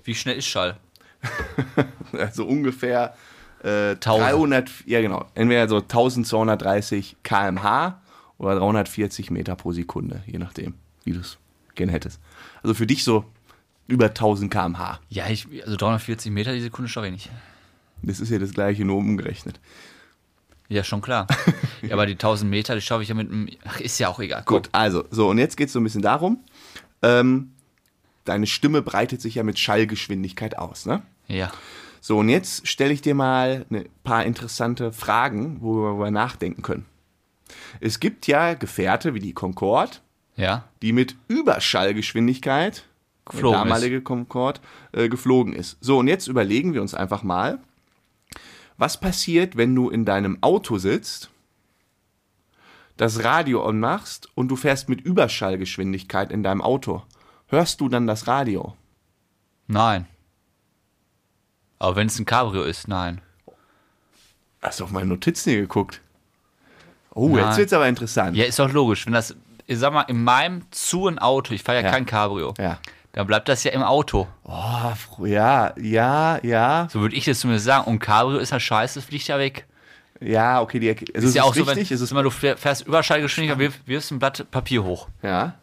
Wie schnell ist Schall? Also ungefähr äh, 1000. 300, ja genau, entweder so 1230 km/h oder 340 Meter pro Sekunde, je nachdem, wie du es gerne hättest. Also für dich so über 1000 km/h. Ja, ich, also 340 Meter die Sekunde schaffe ich nicht. Das ist ja das gleiche, nur umgerechnet. Ja, schon klar. ja, aber die 1000 Meter, die schaffe ich ja mit einem. Ach, ist ja auch egal. Gut, also, so, und jetzt geht es so ein bisschen darum, ähm, deine Stimme breitet sich ja mit Schallgeschwindigkeit aus, ne? Ja. So, und jetzt stelle ich dir mal ein paar interessante Fragen, wo wir nachdenken können. Es gibt ja Gefährte wie die Concorde, Ja. die mit Überschallgeschwindigkeit, Geflogen der damalige Concorde, äh, geflogen ist. So, und jetzt überlegen wir uns einfach mal, was passiert, wenn du in deinem Auto sitzt, das Radio anmachst und du fährst mit Überschallgeschwindigkeit in deinem Auto. Hörst du dann das Radio? Nein. Aber wenn es ein Cabrio ist, nein. Hast du auf meine Notizen hier geguckt? Oh, Nein. jetzt wird's aber interessant. Ja, ist doch logisch. Wenn das, ich sag mal, in meinem zu ein Auto, ich fahre ja, Ja. kein Cabrio, Ja. dann bleibt das ja im Auto. Oh, ja, ja, ja, So würde ich das zumindest sagen. Und Cabrio ist halt scheiße, das fliegt ja weg. ja, okay, die also ist ja es auch so, wenn, richtig, es ist, mal, du fähr- fährst Überschallgeschwindigkeit, wirf- wirfst ein Blatt Papier hoch. ja.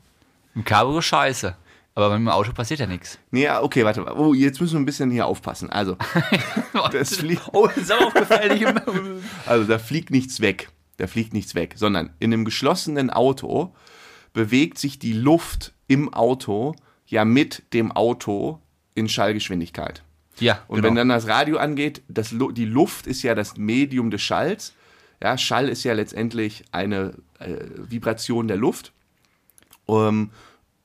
Im Cabrio scheiße. Aber beim Auto passiert ja nichts. Nee, ja, okay, warte mal. Oh, jetzt müssen wir ein bisschen hier aufpassen. Also, das fliegt, Oh, ist aber auch gefährlich. also da fliegt nichts weg. Da fliegt nichts weg, sondern in einem geschlossenen Auto bewegt sich die Luft im Auto ja mit dem Auto in Schallgeschwindigkeit. ja, Und genau. wenn dann das Radio angeht, das, die Luft ist ja das Medium des Schalls. Ja, Schall ist ja letztendlich eine äh, Vibration der Luft. Ähm,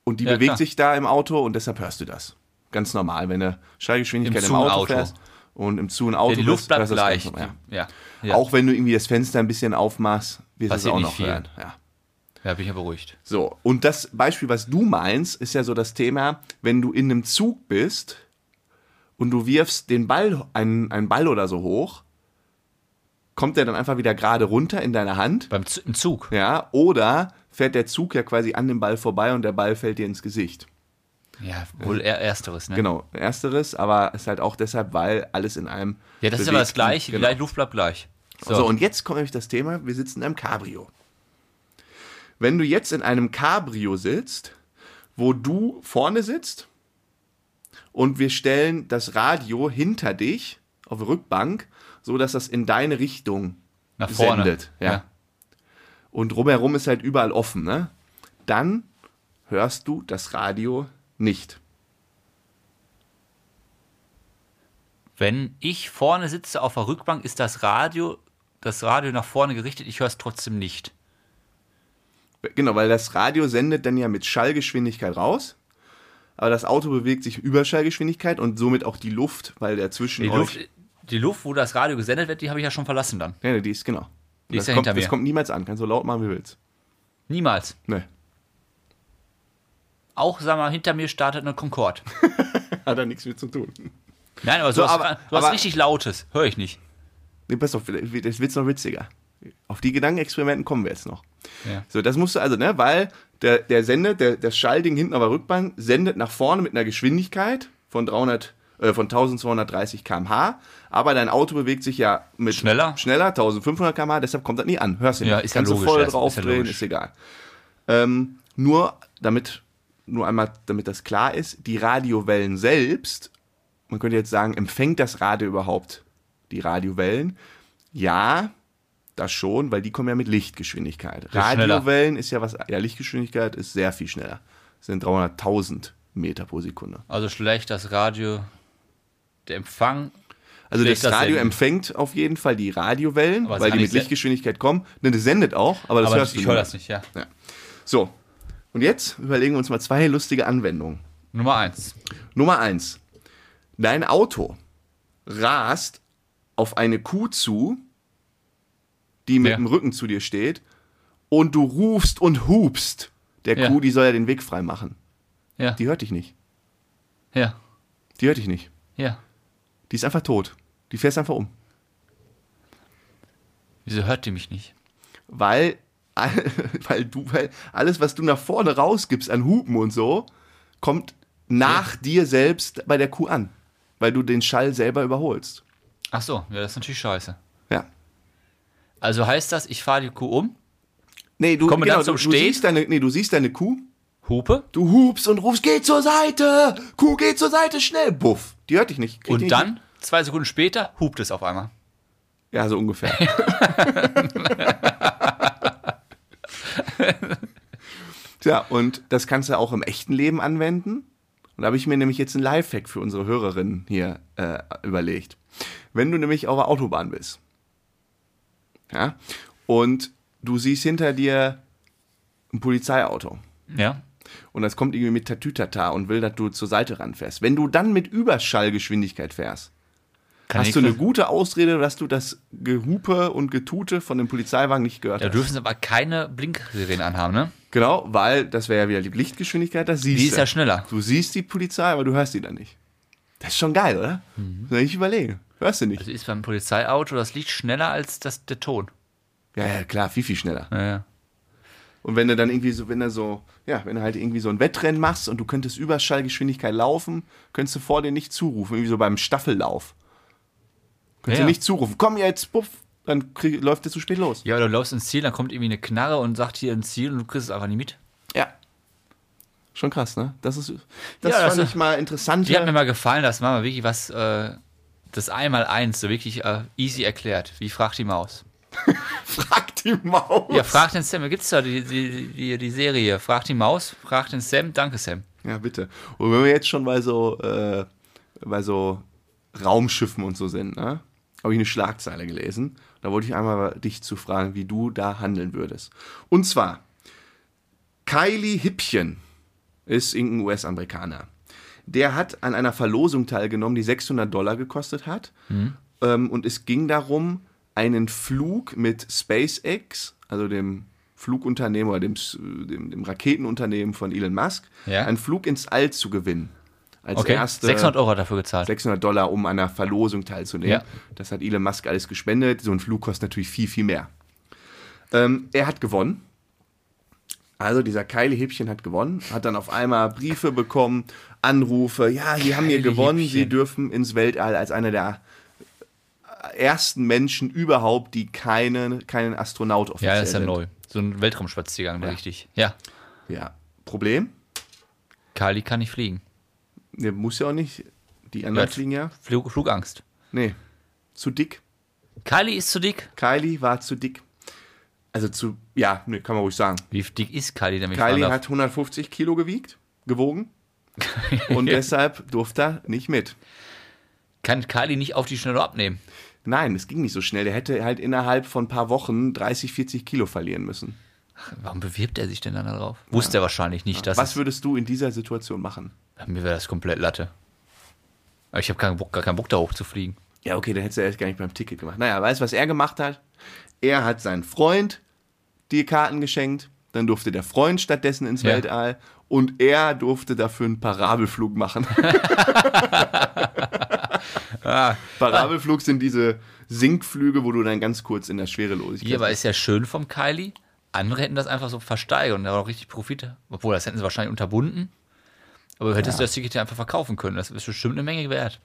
und die Ja, bewegt klar. sich da im Auto und deshalb hörst du das. Ganz normal, wenn du Schallgeschwindigkeit Im im, Auto, Zu-Auto. fährst und im Zu- und Auto ja, die Luft bleibt gleich. Ja. Ja. Auch wenn du irgendwie das Fenster ein bisschen aufmachst, wirst du es auch noch viel. hören. Ja. ja, bin ich ja beruhigt. So, und das Beispiel, was du meinst, ist ja so das Thema, wenn du in einem Zug bist und du wirfst den Ball, einen, einen Ball oder so hoch, kommt der dann einfach wieder gerade runter in deine Hand, Beim Z Im Zug. ja, oder fährt der Zug ja quasi an dem Ball vorbei und der Ball fällt dir ins Gesicht. Ja, wohl eher Ersteres, ne? Genau, ersteres, aber ist halt auch deshalb, weil alles in einem. Ja, das ist aber das Gleiche. Genau. Die Luft bleibt gleich. So. und jetzt kommt nämlich das Thema, wir sitzen in einem Cabrio. Wenn du jetzt in einem Cabrio sitzt, wo du vorne sitzt und wir stellen das Radio hinter dich auf die Rückbank, so dass das in deine Richtung Nach vorne. sendet. Ja. Und drumherum ist halt überall offen, ne? Dann hörst du das Radio nicht. Wenn ich vorne sitze auf der Rückbank, ist das Radio, das Radio nach vorne gerichtet, ich höre es trotzdem nicht. Genau, weil das Radio sendet dann ja mit Schallgeschwindigkeit raus. Aber das Auto bewegt sich Überschallgeschwindigkeit und somit auch die Luft, weil der zwischen Die. Luft, die Luft, wo das Radio gesendet wird, die habe ich ja schon verlassen dann. Ja, die ist genau. Die ist das ja kommt, hinter Das mir. kommt niemals an. Kannst du laut machen, wie willst. Niemals. Nee. Auch, sag mal, hinter mir startet eine Concorde. Hat da nichts mit zu tun. Nein, aber so, So, was, aber- hast aber- richtig Lautes. Höre ich nicht. Nee, pass auf, das wird's noch witziger. Auf die Gedankenexperimenten kommen wir jetzt noch. Ja. So, das musst du also, ne, weil der, der sendet, der, das Schallding hinten auf der Rückbank sendet nach vorne mit einer Geschwindigkeit von 300, äh, von 1230 km/h, aber dein Auto bewegt sich ja mit Schneller? schneller 1500 km/h, deshalb kommt das nie an. Hörst du Ja, nicht. ist ja Kannst du logisch, voll ja, ist- ist ja draufdrehen, ist egal. Ähm, nur damit, nur einmal, damit das klar ist, die Radiowellen selbst, man könnte jetzt sagen, empfängt das Radio überhaupt die Radiowellen? Ja, das schon, weil die kommen ja mit Lichtgeschwindigkeit. schneller. Radiowellen ist ja was, ja, Lichtgeschwindigkeit ist sehr viel schneller. Das sind 300.000 Meter pro Sekunde. Also schlecht das Radio, der Empfang. Also das Radio empfängt auf jeden Fall die Radiowellen, weil die mit Lichtgeschwindigkeit kommen. Ne, das sendet auch, aber das aber hörst du ich höre das nicht, ja. So, und jetzt überlegen wir uns mal zwei lustige Anwendungen. Nummer eins. Nummer eins. Dein Auto rast auf eine Kuh zu, die mit Ja. dem Rücken zu dir steht, und du rufst und hupst der Ja. Kuh, die soll ja den Weg frei machen. Ja, Die hört dich nicht. ja, Die hört dich nicht. ja. Die ist einfach tot. Die fährst einfach um. Wieso hört die mich nicht? Weil, weil du, weil alles, was du nach vorne rausgibst an Hupen und so, kommt nach dir selbst bei der Kuh an. Weil du den Schall selber überholst. Ach so, ja, das ist natürlich scheiße. Ja. Also heißt das, ich fahre die Kuh um, Nee, du, genau, Kommen wir dann du, zum du, Stehen? siehst deine, nee, du siehst deine Kuh, hupe du hupst und rufst, geh zur Seite! Kuh, geh zur Seite, schnell! Buff. Die hört dich nicht. Und dann, zwei Sekunden später, hupt es auf einmal. Ja, so ungefähr. Tja, und das kannst du auch im echten Leben anwenden. Und da habe ich mir nämlich jetzt einen Lifehack für unsere Hörerinnen hier äh, überlegt. Wenn du nämlich auf der Autobahn bist, ja, und du siehst hinter dir ein Polizeiauto Ja. und das kommt irgendwie mit Tatütata und will, dass du zur Seite ranfährst. Wenn du dann mit Überschallgeschwindigkeit fährst, Kann hast du eine gute Ausrede, dass du das Gehupe und Getute von dem Polizeiwagen nicht gehört Da hast. dürfen sie aber keine Blinksirenen anhaben, ne? Genau, weil das wäre ja wieder die Lichtgeschwindigkeit, das siehst Die ist du. ja schneller. Du siehst die Polizei, aber du hörst die dann nicht. Das ist schon geil, oder? Mhm. Soll ich überlegen. Hörst du nicht. Also ist beim Polizeiauto das Licht schneller als das, der Ton. Ja, ja, klar, viel, viel schneller. Ja, ja. Und wenn du dann irgendwie so, wenn du so, ja, wenn du halt irgendwie so ein Wettrennen machst und du könntest Überschallgeschwindigkeit laufen, könntest du vor dir nicht zurufen, irgendwie so beim Staffellauf. Könntest Ja, ja. nicht zurufen, komm jetzt, puff, dann krieg, läuft es zu spät los. Ja, oder du läufst ins Ziel, dann kommt irgendwie eine Knarre und sagt hier ins Ziel und du kriegst es einfach nicht mit. Ja. Schon krass, ne? Das ist, das Ja, das fand ist- ich mal interessant. Die hat mir mal gefallen, das war mal wirklich was, äh, das Einmal-Eins, so wirklich äh, easy erklärt. Wie fragt die Maus? Frag die Maus. Ja, frag den Sam, da gibt's da die, die, die, die Serie. Frag die Maus, frag den Sam, danke Sam. Ja, bitte. Und wenn wir jetzt schon bei so, äh, bei so Raumschiffen und so sind, ne? Habe ich eine Schlagzeile gelesen. Da wollte ich einmal dich zu fragen, wie du da handeln würdest. Und zwar, Kylie Hippchen ist irgendein US-Amerikaner. Der hat an einer Verlosung teilgenommen, die 600 Dollar gekostet hat. Ähm, und es ging darum, einen Flug mit SpaceX, also dem Flugunternehmen oder dem, S- dem, dem Raketenunternehmen von Elon Musk, Ja. einen Flug ins All zu gewinnen. Als Okay, erste 600 Euro dafür gezahlt. 600 Dollar, um an einer Verlosung teilzunehmen. Ja. Das hat Elon Musk alles gespendet. So ein Flug kostet natürlich viel, viel mehr. Ähm, er hat gewonnen. Also dieser Kylie Häppchen hat gewonnen, hat dann auf einmal Briefe bekommen, Anrufe, ja, Sie haben hier gewonnen, Sie dürfen ins Weltall als einer der ersten Menschen überhaupt, die keine, keinen Astronaut offiziell Ja, das ist ja sind. neu. So ein Weltraumspaziergang, Ja. richtig. Ja. Ja, Problem, Kali kann nicht fliegen. Der muss ja auch nicht, die anderen fliegen ja, Flug, Flugangst. nee, zu dick. Kylie ist zu dick. Kylie war zu dick. Also zu, ja, nee, kann man ruhig sagen. Wie dick ist Kylie fragen Kylie hat 150 Kilo gewiegt, gewogen. Und deshalb durfte er nicht mit. Kann Kylie nicht auf die Schnelle abnehmen? Nein, es ging nicht so schnell. Der hätte halt innerhalb von ein paar Wochen 30, 40 Kilo verlieren müssen. Warum bewirbt er sich denn dann darauf? Wusste er wahrscheinlich nicht, dass Was es, würdest du in dieser Situation machen? mir wäre das komplett Latte. Aber ich habe keinen Bock, gar keinen Bock da hoch zu fliegen. Ja, okay, dann hättest du erst gar nicht beim Ticket gemacht. Naja, weißt du, was er gemacht hat? Er hat seinen Freund die Karten geschenkt. Dann durfte der Freund stattdessen ins Ja. Weltall. Und er durfte dafür einen Parabelflug machen. Ah, Parabelflug sind diese Sinkflüge, wo du dann ganz kurz in der Schwerelosigkeit hier, aber ist ja schön vom Kylie. Andere hätten das einfach so versteigert und da auch richtig Profit. Obwohl, das hätten sie wahrscheinlich unterbunden. Aber hättest du das Ticket ja einfach verkaufen können. Das ist bestimmt eine Menge wert.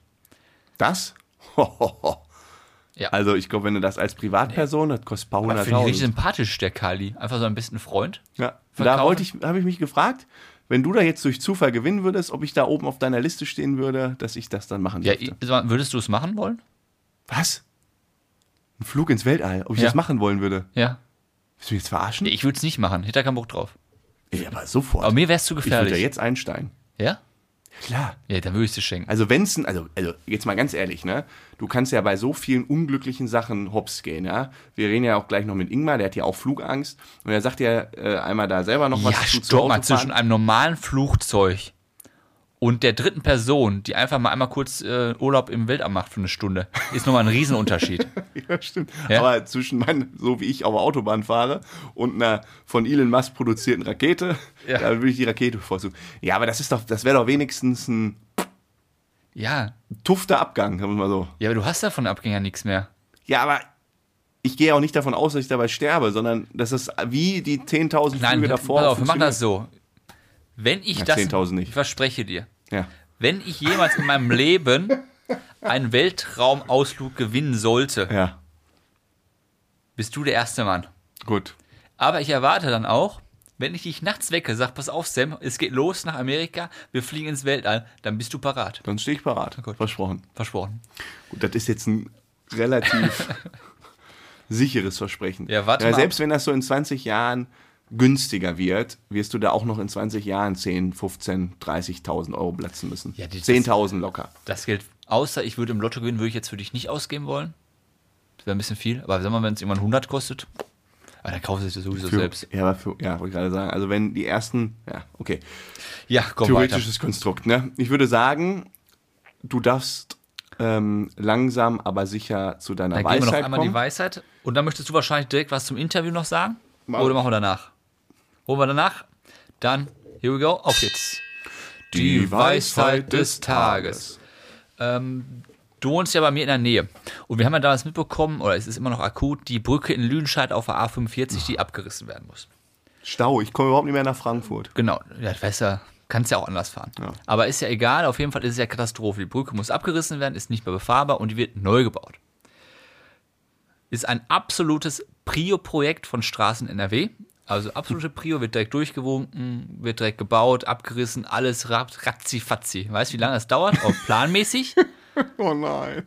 Das? Ja. Also ich glaube, wenn du das als Privatperson, das kostet ein paar Finde ich richtig hunderttausend. sympathisch, der Kylie. Einfach so ein bisschen Freund. Ja. Da verkaufen. wollte ich, habe ich mich gefragt, wenn du da jetzt durch Zufall gewinnen würdest, ob ich da oben auf deiner Liste stehen würde, dass ich das dann machen Ja, dürfte. i- würdest du es machen wollen? Was? Ein Flug ins Weltall, ob ich Ja. das machen wollen würde. Ja. Willst du mich jetzt verarschen? Ich würde es nicht machen. Hätte da keinen Bock drauf. Ja, aber sofort. Aber mir wäre es zu ich würde gefährlich. ja jetzt einsteigen. ja? Klar. Ja, dann würde ich es dir schenken. Also wenn's ein, also, also jetzt mal ganz ehrlich, ne? Du kannst ja bei so vielen unglücklichen Sachen hops gehen, ja? Wir reden ja auch gleich noch mit Ingmar, der hat ja auch Flugangst. Und er sagt ja äh, einmal da selber noch was ja, stopp mal, zwischen einem normalen Flugzeug und der dritten Person, die einfach mal einmal kurz äh, Urlaub im Weltall macht für eine Stunde, ist nochmal ein Riesenunterschied. Ja, stimmt. Ja? Aber zwischen meinen, so wie ich auf der Autobahn fahre und einer von Elon Musk produzierten Rakete, Ja. da würde ich die Rakete bevorzugen. Ja, aber das ist doch, das wäre doch wenigstens ein ja. tufter Abgang, sagen wir mal so. Ja, aber du hast ja von Abgänger nichts mehr. Ja, aber ich gehe auch nicht davon aus, dass ich dabei sterbe, sondern dass es wie die 10.000 Nein, Flüge davor pass auf, wir machen das so. Wenn ich Ja, das. 10.000 nicht. Ich verspreche dir. Ja. Wenn ich jemals in meinem Leben einen Weltraumausflug gewinnen sollte, Ja, bist du der erste Mann. gut. Aber ich erwarte dann auch, wenn ich dich nachts wecke, sag, pass auf, Sam, es geht los nach Amerika, wir fliegen ins Weltall, dann bist du parat. Dann stehe ich parat. gut. Versprochen. Versprochen. Gut, das ist jetzt ein relativ sicheres Versprechen. Ja, warte mal Selbst wenn das so in 20 Jahren günstiger wird, wirst du da auch noch in 20 Jahren 10, 15, 30.000 Euro platzen müssen. Ja, die- 10.000 locker. Das gilt, außer ich würde im Lotto gewinnen, würde ich jetzt für dich nicht ausgeben wollen. Das wäre ein bisschen viel, aber sag mal, wenn es irgendwann 100 kostet, ah, dann kaufst du es dir sowieso Für, selbst. Ja, aber für, ja, wollte ich gerade sagen. Also wenn die ersten, ja, okay. Ja, komm weiter. Theoretisches Konstrukt, ne? Ich würde sagen, du darfst ähm, langsam, aber sicher zu deiner Dann gehen wir noch Weisheit einmal kommen. die Weisheit. Und dann möchtest du wahrscheinlich direkt was zum Interview noch sagen? Mach Oder machen wir danach? Holen wir danach? Dann, here we go, auf jetzt. Ähm, du wohnst ja bei mir in der Nähe. Und wir haben ja damals mitbekommen, oder es ist immer noch akut, die Brücke in Lüdenscheid auf der A45, die abgerissen werden muss. Stau, ich komme überhaupt nicht mehr nach Frankfurt. Genau, ja, weißt ja, kannst ja auch anders fahren. Ja. Aber ist ja egal, auf jeden Fall ist es ja Katastrophe. Die Brücke muss abgerissen werden, ist nicht mehr befahrbar und die wird neu gebaut. Ist ein absolutes Prio-Projekt von Straßen NRW. Also absolute Prio, wird direkt durchgewunken, wird direkt gebaut, abgerissen, alles rat- ratzi-fatzi. Weißt du, wie lange das dauert? Auch planmäßig? Oh nein.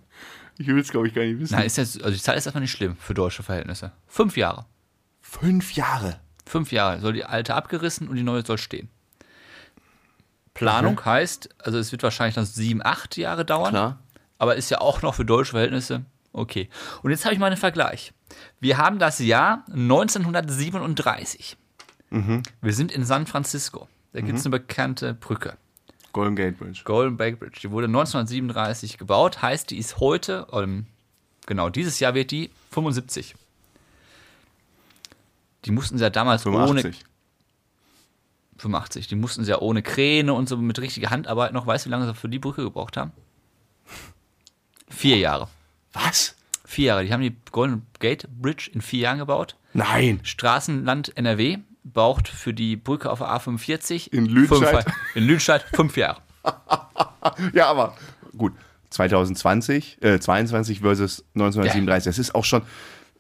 Ich will es, glaube ich, gar nicht wissen. Nein, ist jetzt, also die Zeit ist erstmal nicht schlimm für deutsche Verhältnisse. Fünf Jahre. Fünf Jahre. Fünf Jahre soll die alte abgerissen und die neue soll stehen. Planung heißt, also es wird wahrscheinlich noch sieben, acht Jahre dauern. Klar. Aber ist ja auch noch für deutsche Verhältnisse okay. Und jetzt habe ich mal einen Vergleich. Wir haben das Jahr 1937. Wir sind in San Francisco. Da gibt es eine bekannte Brücke. Golden Gate Bridge. Golden Gate Bridge. Die wurde 1937 gebaut. Heißt, die ist heute, ähm, genau, dieses Jahr wird die 75. Die mussten sie ja damals ohne 85. 85. Die mussten sie ja ohne Kräne und so mit richtiger Handarbeit noch. Weißt du, wie lange sie für die Brücke gebraucht haben? Vier Jahre. Was? Vier Jahre. Die haben die Golden Gate Bridge in vier Jahren gebaut. Nein. Straßenland NRW braucht für die Brücke auf der A45 In Lüdenscheid? Fünf, in Lüdenscheid fünf Jahre. Ja, aber gut. 2020, äh, 22 versus 1937. Das ist auch schon,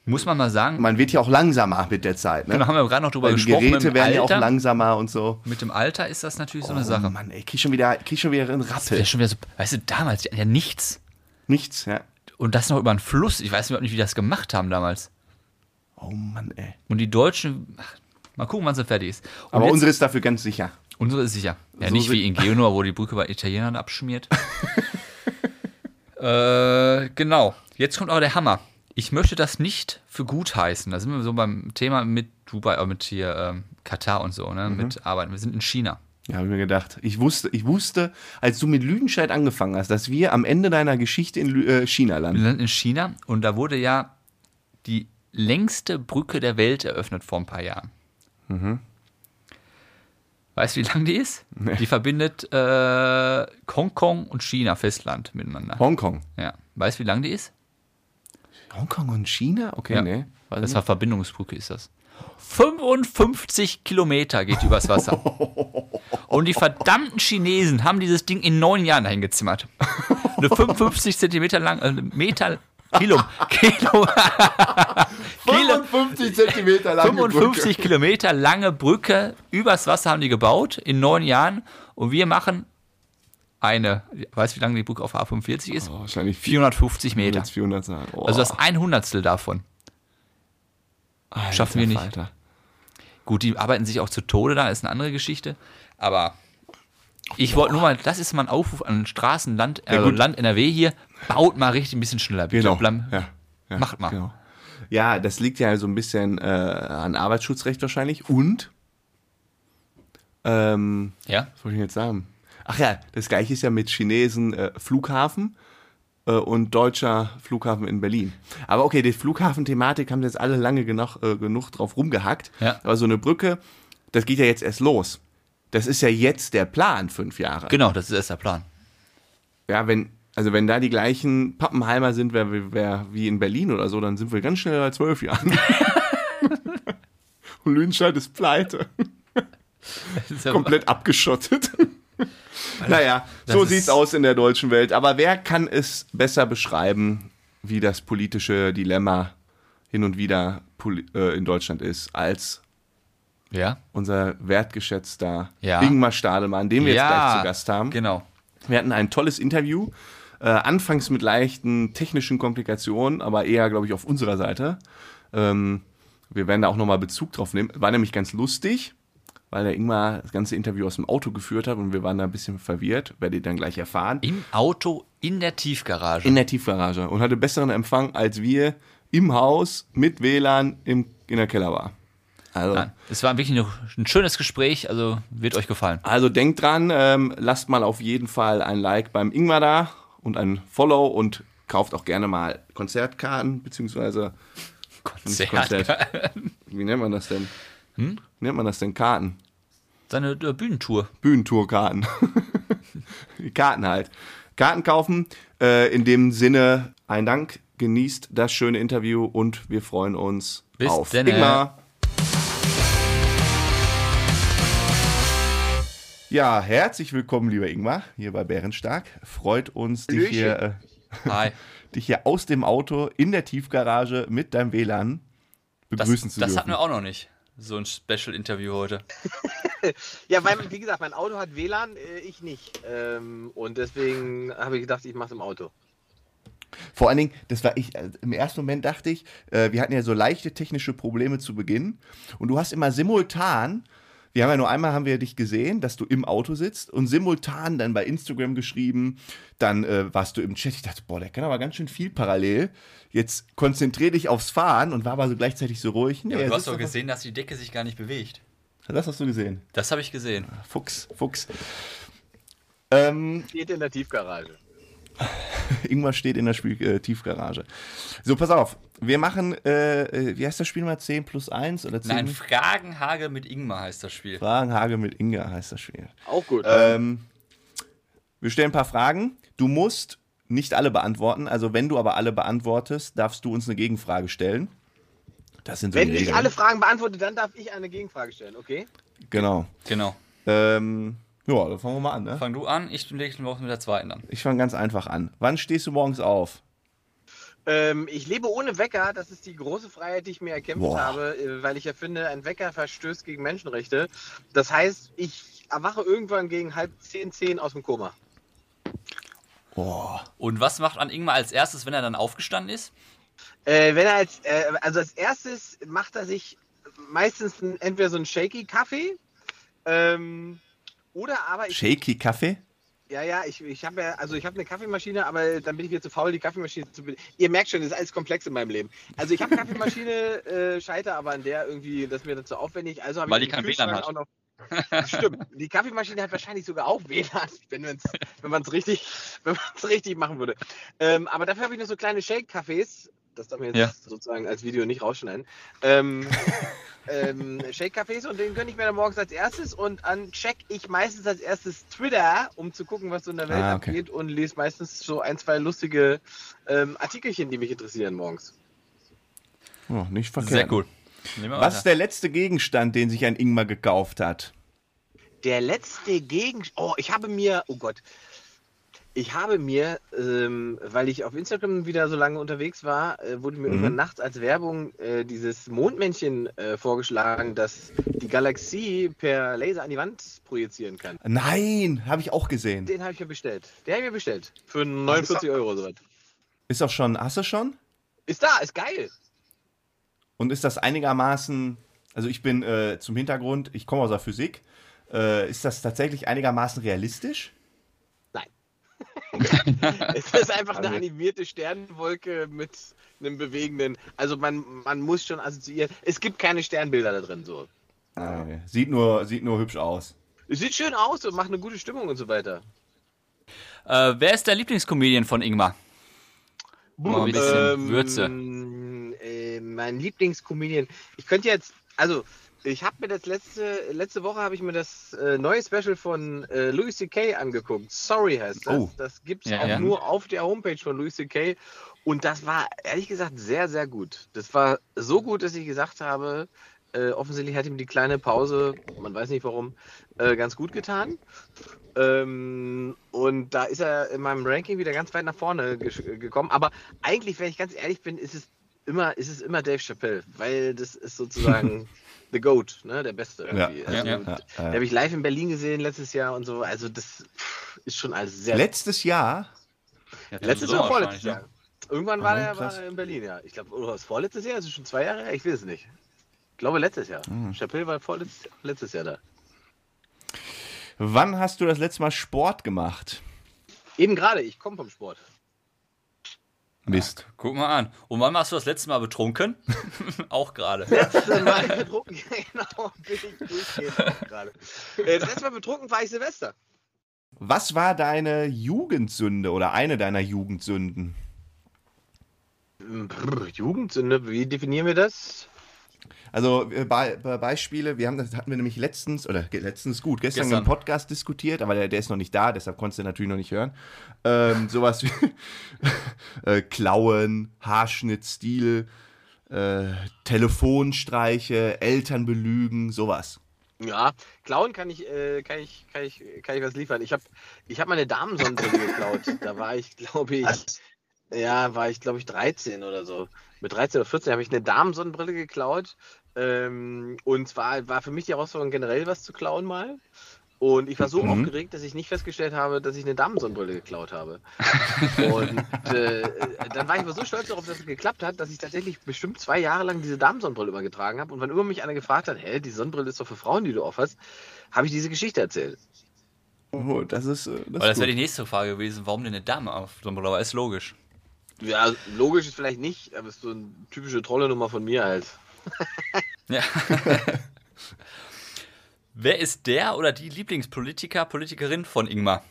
Muss man mal sagen, man wird ja auch langsamer mit der Zeit. Ne? da haben wir gerade noch drüber Weil die gesprochen. Geräte mit dem werden ja auch Alter. langsamer und so. Mit dem Alter ist das natürlich so eine Oh Sache. Mann, ey, krieg schon wieder, krieg schon wieder einen Ja, Rappel. schon wieder so, weißt du, damals, die hatten ja nichts. Nichts, ja. Und das noch über einen Fluss. Ich weiß überhaupt nicht, wie die das gemacht haben damals. Oh Mann, ey. Und die Deutschen, ach, mal gucken, wann sie fertig ist. Und Aber jetzt- unsere ist dafür ganz sicher. Unsere ist sicher. Ja, So nicht wie in Genua, wo die Brücke bei Italienern abschmiert. äh, genau. Jetzt kommt aber der Hammer. Ich möchte das nicht für gut heißen. Da sind wir so beim Thema mit Dubai, äh, mit hier ähm, Katar und so, ne? Mhm. Mit Arbeiten. Wir sind in China. Ja, habe ich mir gedacht. Ich wusste, ich wusste, als du mit Lüdenscheid angefangen hast, dass wir am Ende deiner Geschichte in äh, China Wir landen. in China und da wurde ja die längste Brücke der Welt eröffnet vor ein paar Jahren. Weißt du, wie lang die ist? Die verbindet äh, Hongkong und China Festland miteinander. Hongkong. Ja. Weißt du, wie lang die ist? Hongkong und China? Okay, Ja. nee. Weiß Das war Verbindungsbrücke, ist das. 55 Kilometer geht übers Wasser. Und die verdammten Chinesen haben dieses Ding in neun Jahren dahin gezimmert. Eine 55 Zentimeter lang, äh, Meter, Kilo, Kilo, Kilo, 55 Zentimeter lange 55 Kilometer lange Brücke übers Wasser haben die gebaut in neun Jahren. Und wir machen eine, weißt du, wie lange die Brücke auf A45 ist? Oh, wahrscheinlich 450 Meter. 400 sein. Oh, Also das ein Hundertstel davon. Alter schaffen wir nicht. Falter. Gut, die arbeiten sich auch zu Tode da, ist eine andere Geschichte. Aber ich wollte nur mal, das ist mal ein Aufruf an Straßen, Land, äh, gut. Land NRW hier. Baut mal richtig ein bisschen schneller, bitte. Genau. Bleib- Ja. Ja, Macht mal. Genau. Ja, das liegt ja so ein bisschen äh, an Arbeitsschutzrecht wahrscheinlich. Und, ähm, Ja? was wollte ich jetzt sagen? Ach ja, das gleiche ist ja mit Chinesen äh, Flughafen äh, und deutscher Flughafen in Berlin. Aber okay, die Flughafenthematik haben jetzt alle lange genug, äh, genug drauf rumgehackt. Ja. Aber so eine Brücke, das geht ja jetzt erst los. Das ist ja jetzt der Plan, fünf Jahre. Genau, das ist erst der Plan. Ja, wenn, also wenn da die gleichen Pappenheimer sind, wer, wer, wie in Berlin oder so, dann sind wir ganz schnell bei zwölf Jahren. Und Lüdenscheid ist pleite. Ist ja- Komplett abgeschottet. naja, so sieht's aus in der deutschen Welt. Aber wer kann es besser beschreiben, wie das politische Dilemma hin und wieder äh, in Deutschland ist, als Ja? unser wertgeschätzter Ja. Ingmar Stadelmann, den wir ja, jetzt gleich zu Gast haben. Genau. Wir hatten ein tolles Interview, äh, anfangs mit leichten technischen Komplikationen, aber eher, glaube ich, auf unserer Seite. Ähm, wir werden da auch nochmal Bezug drauf nehmen. War nämlich ganz lustig, weil der Ingmar das ganze Interview aus dem Auto geführt hat und wir waren da ein bisschen verwirrt, werdet ihr dann gleich erfahren. Im Auto in der Tiefgarage. In der Tiefgarage und hatte besseren Empfang, als wir im Haus mit WLAN im, in der Kellerbar. Also, Nein, es war wirklich ein schönes Gespräch, also wird euch gefallen. Also denkt dran, ähm, lasst mal auf jeden Fall ein Like beim Ingmar da und ein Follow und kauft auch gerne mal Konzertkarten, beziehungsweise Konzert. Konzert. wie nennt man das denn? Hm? Wie nennt man das denn? Karten. Seine äh, Bühnentour. Bühnentourkarten. Karten halt. Karten kaufen. Äh, in dem Sinne, ein Dank, genießt das schöne Interview und wir freuen uns Bis auf denne. Ingmar. Ja, herzlich willkommen, lieber Ingmar, hier bei Bärenstark. Freut uns, dich hier, äh, Hi. dich hier aus dem Auto in der Tiefgarage mit deinem WLAN Das, begrüßen zu das dürfen. hatten wir auch noch nicht. So ein Special-Interview heute. Ja, weil, wie gesagt, mein Auto hat WLAN, äh, ich nicht. Ähm, und deswegen habe ich gedacht, ich mache es im Auto. Vor allen Dingen, das war ich, äh, im ersten Moment dachte ich, äh, wir hatten ja so leichte technische Probleme zu Beginn und du hast immer simultan, wir haben ja nur einmal haben wir dich gesehen, dass du im Auto sitzt und simultan dann bei Instagram geschrieben, dann äh, warst du im Chat, ich dachte, boah, der kann aber ganz schön viel parallel, jetzt konzentrier dich aufs Fahren und war aber so gleichzeitig so ruhig. Nee, Ja, du hast doch gesehen, dass die Decke sich gar nicht bewegt. Das hast du gesehen. Das habe ich gesehen. Fuchs, Fuchs. Ähm, Steht in der Tiefgarage. Ingmar steht in der Spiel äh, Tiefgarage. So, pass auf. Wir machen, äh, äh, wie heißt das Spiel mal? 10 plus 1 oder 10? Nein, Fragenhagel mit Ingmar heißt das Spiel. Fragenhage mit Inga heißt das Spiel. Auch gut. Ähm, wir stellen ein paar Fragen. Du musst nicht alle beantworten. Also, wenn du aber alle beantwortest, darfst du uns eine Gegenfrage stellen. Das sind so Wenn ich alle Fragen beantworte, dann darf ich eine Gegenfrage stellen, okay? Genau. Genau. Ähm, ja, dann fangen wir mal an. Ne? Fang du an, ich lege Woche mit der zweiten an. Ich fange ganz einfach an. Wann stehst du morgens auf? Ähm, ich lebe ohne Wecker. Das ist die große Freiheit, die ich mir erkämpft Boah. habe, äh, weil ich ja finde, ein Wecker verstößt gegen Menschenrechte. Das heißt, ich erwache irgendwann gegen halb zehn, zehn aus dem Koma. Oh, Und was macht an Ingmar als erstes, wenn er dann aufgestanden ist? Äh, wenn er als, äh, also als erstes macht er sich meistens ein, entweder so einen shaky Kaffee ähm, oder aber ich, Shaky Kaffee? ja ja ich, ich habe ja also ich habe eine Kaffeemaschine, aber dann bin ich mir zu faul die Kaffeemaschine zu bedienen. Ihr merkt schon, das ist alles komplex in meinem Leben. Also ich habe Kaffeemaschine, äh, scheiter aber an der irgendwie, das ist mir dann zu aufwendig. Also habe Weil ich die im kein WLAN hat. auch noch Stimmt, die Kaffeemaschine hat wahrscheinlich sogar auch WLAN, wenn man es wenn man's richtig, wenn man's richtig machen würde. Ähm, aber dafür habe ich nur so kleine Shake-Cafés Das darf man jetzt Ja. sozusagen als Video nicht rausschneiden. Ähm, ähm, Shake-Cafés und den gönne ich mir dann morgens als erstes und an check ich meistens als erstes Twitter, um zu gucken, was so in der Welt Ah, okay. abgeht und lese meistens so ein, zwei lustige ähm, Artikelchen, die mich interessieren morgens. Oh, nicht verkehrt. Sehr cool. Was ist der letzte Gegenstand, den sich ein Ingmar gekauft hat? Der letzte Gegenstand. Oh, ich habe mir. Oh Gott. Ich habe mir, ähm, weil ich auf Instagram wieder so lange unterwegs war, äh, wurde mir Mhm. irgendwann nachts als Werbung äh, dieses Mondmännchen äh, vorgeschlagen, das die Galaxie per Laser an die Wand projizieren kann. Nein, habe ich auch gesehen. Den habe ich mir bestellt. Den habe ich mir bestellt. Für 49 Euro so was. Ist auch schon, hast du schon? Ist da, ist geil. Und ist das einigermaßen, also ich bin äh, zum Hintergrund, ich komme aus der Physik, äh, ist das tatsächlich einigermaßen realistisch? Nein. es ist einfach eine animierte Sternenwolke mit einem bewegenden. Also man, man muss schon assoziieren. Es gibt keine Sternbilder da drin so. Äh, sieht, nur, sieht nur hübsch aus. Es sieht schön aus und macht eine gute Stimmung und so weiter. Äh, wer ist der Lieblingscomedian von Ingmar? Mal ein bisschen Würze. Mein Lieblingscomedian. Ich könnte jetzt, also ich habe mir das letzte letzte Woche habe ich mir das äh, neue Special von äh, Louis C.K. angeguckt. Sorry heißt das. Oh. Das gibt's Ja, auch ja. nur auf der Homepage von Louis C.K. Und das war ehrlich gesagt sehr sehr gut. Das war so gut, dass ich gesagt habe. Äh, offensichtlich hat ihm die kleine Pause, man weiß nicht warum, äh, ganz gut getan. Ähm, und da ist er in meinem Ranking wieder ganz weit nach vorne gekommen. Aber eigentlich, wenn ich ganz ehrlich bin, ist es immer, ist es immer Dave Chappelle, weil das ist sozusagen the GOAT, ne? der Beste irgendwie. Ja, also, ja, ja, Den ja. habe ich live in Berlin gesehen letztes Jahr und so. Also das ist schon alles sehr. Letztes Jahr, Ja, letztes oder vorletztes wahrscheinlich, Jahr? Irgendwann war er war er in Berlin, ja. Ich glaube, oder was vorletztes Jahr? Ist es schon zwei Jahre her? Ich weiß es nicht. Ich glaube letztes Jahr. Mhm. Chappelle war vorletztes letztes Jahr da. wann hast du das letzte Mal Sport gemacht? Eben gerade, ich komme vom Sport. Mist. Ja. Guck mal an. Und wann warst du das letzte Mal betrunken? auch gerade. letzte Mal betrunken, genau, bin ich gerade. Äh, Das letzte Mal betrunken war ich Silvester. Was war deine Jugendsünde oder eine deiner Jugendsünden? Brr, Jugendsünde, wie definieren wir das? Also äh, Be Be Beispiele, wir haben das hatten wir nämlich letztens oder letztens gut gestern, Gestern. im Podcast diskutiert, aber der, der ist noch nicht da, deshalb konntest du natürlich noch nicht hören. Ähm, sowas wie äh, Klauen, Haarschnitt, Stil, äh, Telefonstreiche, Eltern belügen, sowas. Ja, klauen kann ich, äh, kann ich, kann ich, kann ich was liefern. Ich habe, ich habe meine Damensonnenbrille geklaut. Da war ich, glaube ich, ja, war ich, glaube ich, 13 oder so. Mit 13 oder 14 habe ich eine Damensonnenbrille geklaut. Ähm, und zwar war für mich die Herausforderung generell was zu klauen mal. Und ich war so Mhm. aufgeregt, dass ich nicht festgestellt habe, dass ich eine Damensonnenbrille geklaut habe. Und äh, dann war ich aber so stolz darauf, dass es geklappt hat, dass ich tatsächlich bestimmt zwei Jahre lang diese Damensonnenbrille immer getragen habe. Und wenn immer mich einer gefragt hat, hä, die Sonnenbrille ist doch für Frauen, die du aufhast, habe ich diese Geschichte erzählt. Oh, das ist, äh, das Aber das wäre die nächste Frage gewesen. Warum denn eine Dame auf Sommerlau? Aber ist logisch. Ja, logisch ist vielleicht nicht, aber es ist so eine typische Trolle-Nummer von mir halt. Ja. Wer ist der oder die Lieblingspolitiker, Politikerin von Ingmar?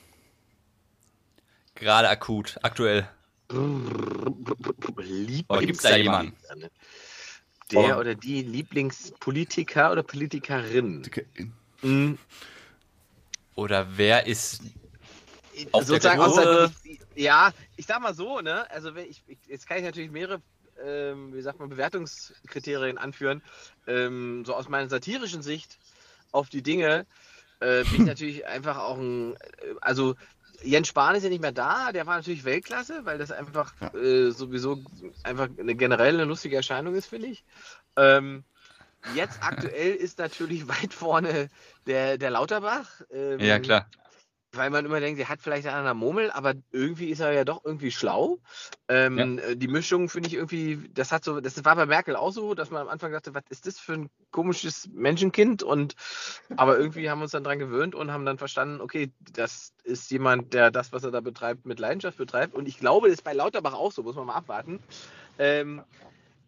Gerade akut, aktuell. Oder gibt's da jemanden? Der Oh. oder die Lieblingspolitiker oder Politikerin? Mhm. Oder wer ist Auf der Sozusagen aus Kurve. der, Ja, ich sag mal so, ne? Also wenn ich, ich, jetzt kann ich natürlich mehrere, ähm, wie sagt man, Bewertungskriterien anführen. Ähm, so aus meiner satirischen Sicht auf die Dinge äh, bin ich natürlich einfach auch ein, äh, also Jens Spahn ist ja nicht mehr da, der war natürlich Weltklasse, weil das einfach äh, sowieso einfach eine generell eine lustige Erscheinung ist, finde ich. Ähm, jetzt aktuell ist natürlich weit vorne der, der Lauterbach. Ähm, Ja, klar. Weil man immer denkt, er hat vielleicht einen einer Murmel, aber irgendwie ist er ja doch irgendwie schlau. Ähm, äh, Die Mischung finde ich irgendwie, das hat so, das war bei Merkel auch so, dass man am Anfang dachte, was ist das für ein komisches Menschenkind? Und aber irgendwie haben wir uns dann dran gewöhnt und haben dann verstanden, okay, das ist jemand, der das, was er da betreibt, mit Leidenschaft betreibt. Und ich glaube, das ist bei Lauterbach auch so, muss man mal abwarten. Ähm,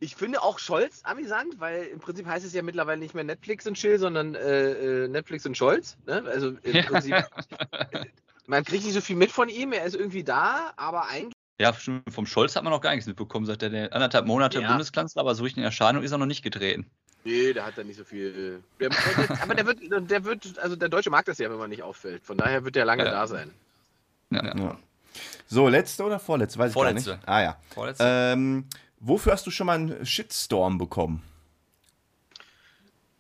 ich finde auch Scholz amüsant, weil im Prinzip heißt es ja mittlerweile nicht mehr Netflix und Chill, sondern äh, äh, Netflix und Scholz. Ne? Also im Ja. Prinzip man kriegt nicht so viel mit von ihm, er ist irgendwie da, aber eigentlich Ja, vom Scholz hat man noch gar nichts mitbekommen, seit der, der anderthalb Monate Ja. Bundeskanzler, aber so richtig in Erscheinung ist er noch nicht getreten. Nee, der hat da nicht so viel. Der, der, aber der wird, der wird, also der Deutsche mag das ja, wenn man nicht auffällt. Von daher wird der lange Ja. da sein. Ja, ja. Ja. So, letzte oder vorletzte? Weiß ich gar Vorletzte. nicht. Ah ja. Vorletzte. Ähm, wofür hast du schon mal einen Shitstorm bekommen?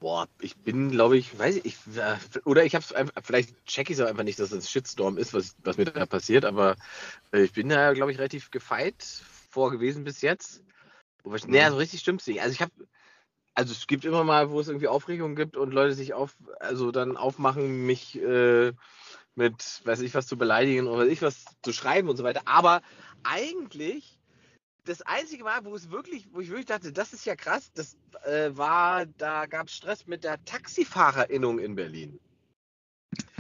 Boah, ich bin, glaube ich, weiß ich, äh, oder ich hab's einfach, vielleicht check ich es auch einfach nicht, dass das ein Shitstorm ist, was, was mir da passiert, aber äh, ich bin da, glaube ich, relativ gefeit vor gewesen bis jetzt. Naja, so richtig stimmt's nicht. Also ich habe, also es gibt immer mal, wo es irgendwie Aufregung gibt und Leute sich auf, also dann aufmachen, mich äh, mit, weiß ich was zu beleidigen oder weiß ich was zu schreiben und so weiter. Aber eigentlich das einzige Mal, wo es wirklich, wo ich wirklich dachte, das ist ja krass, das äh, war, da gab es Stress mit der Taxifahrerinnung in Berlin.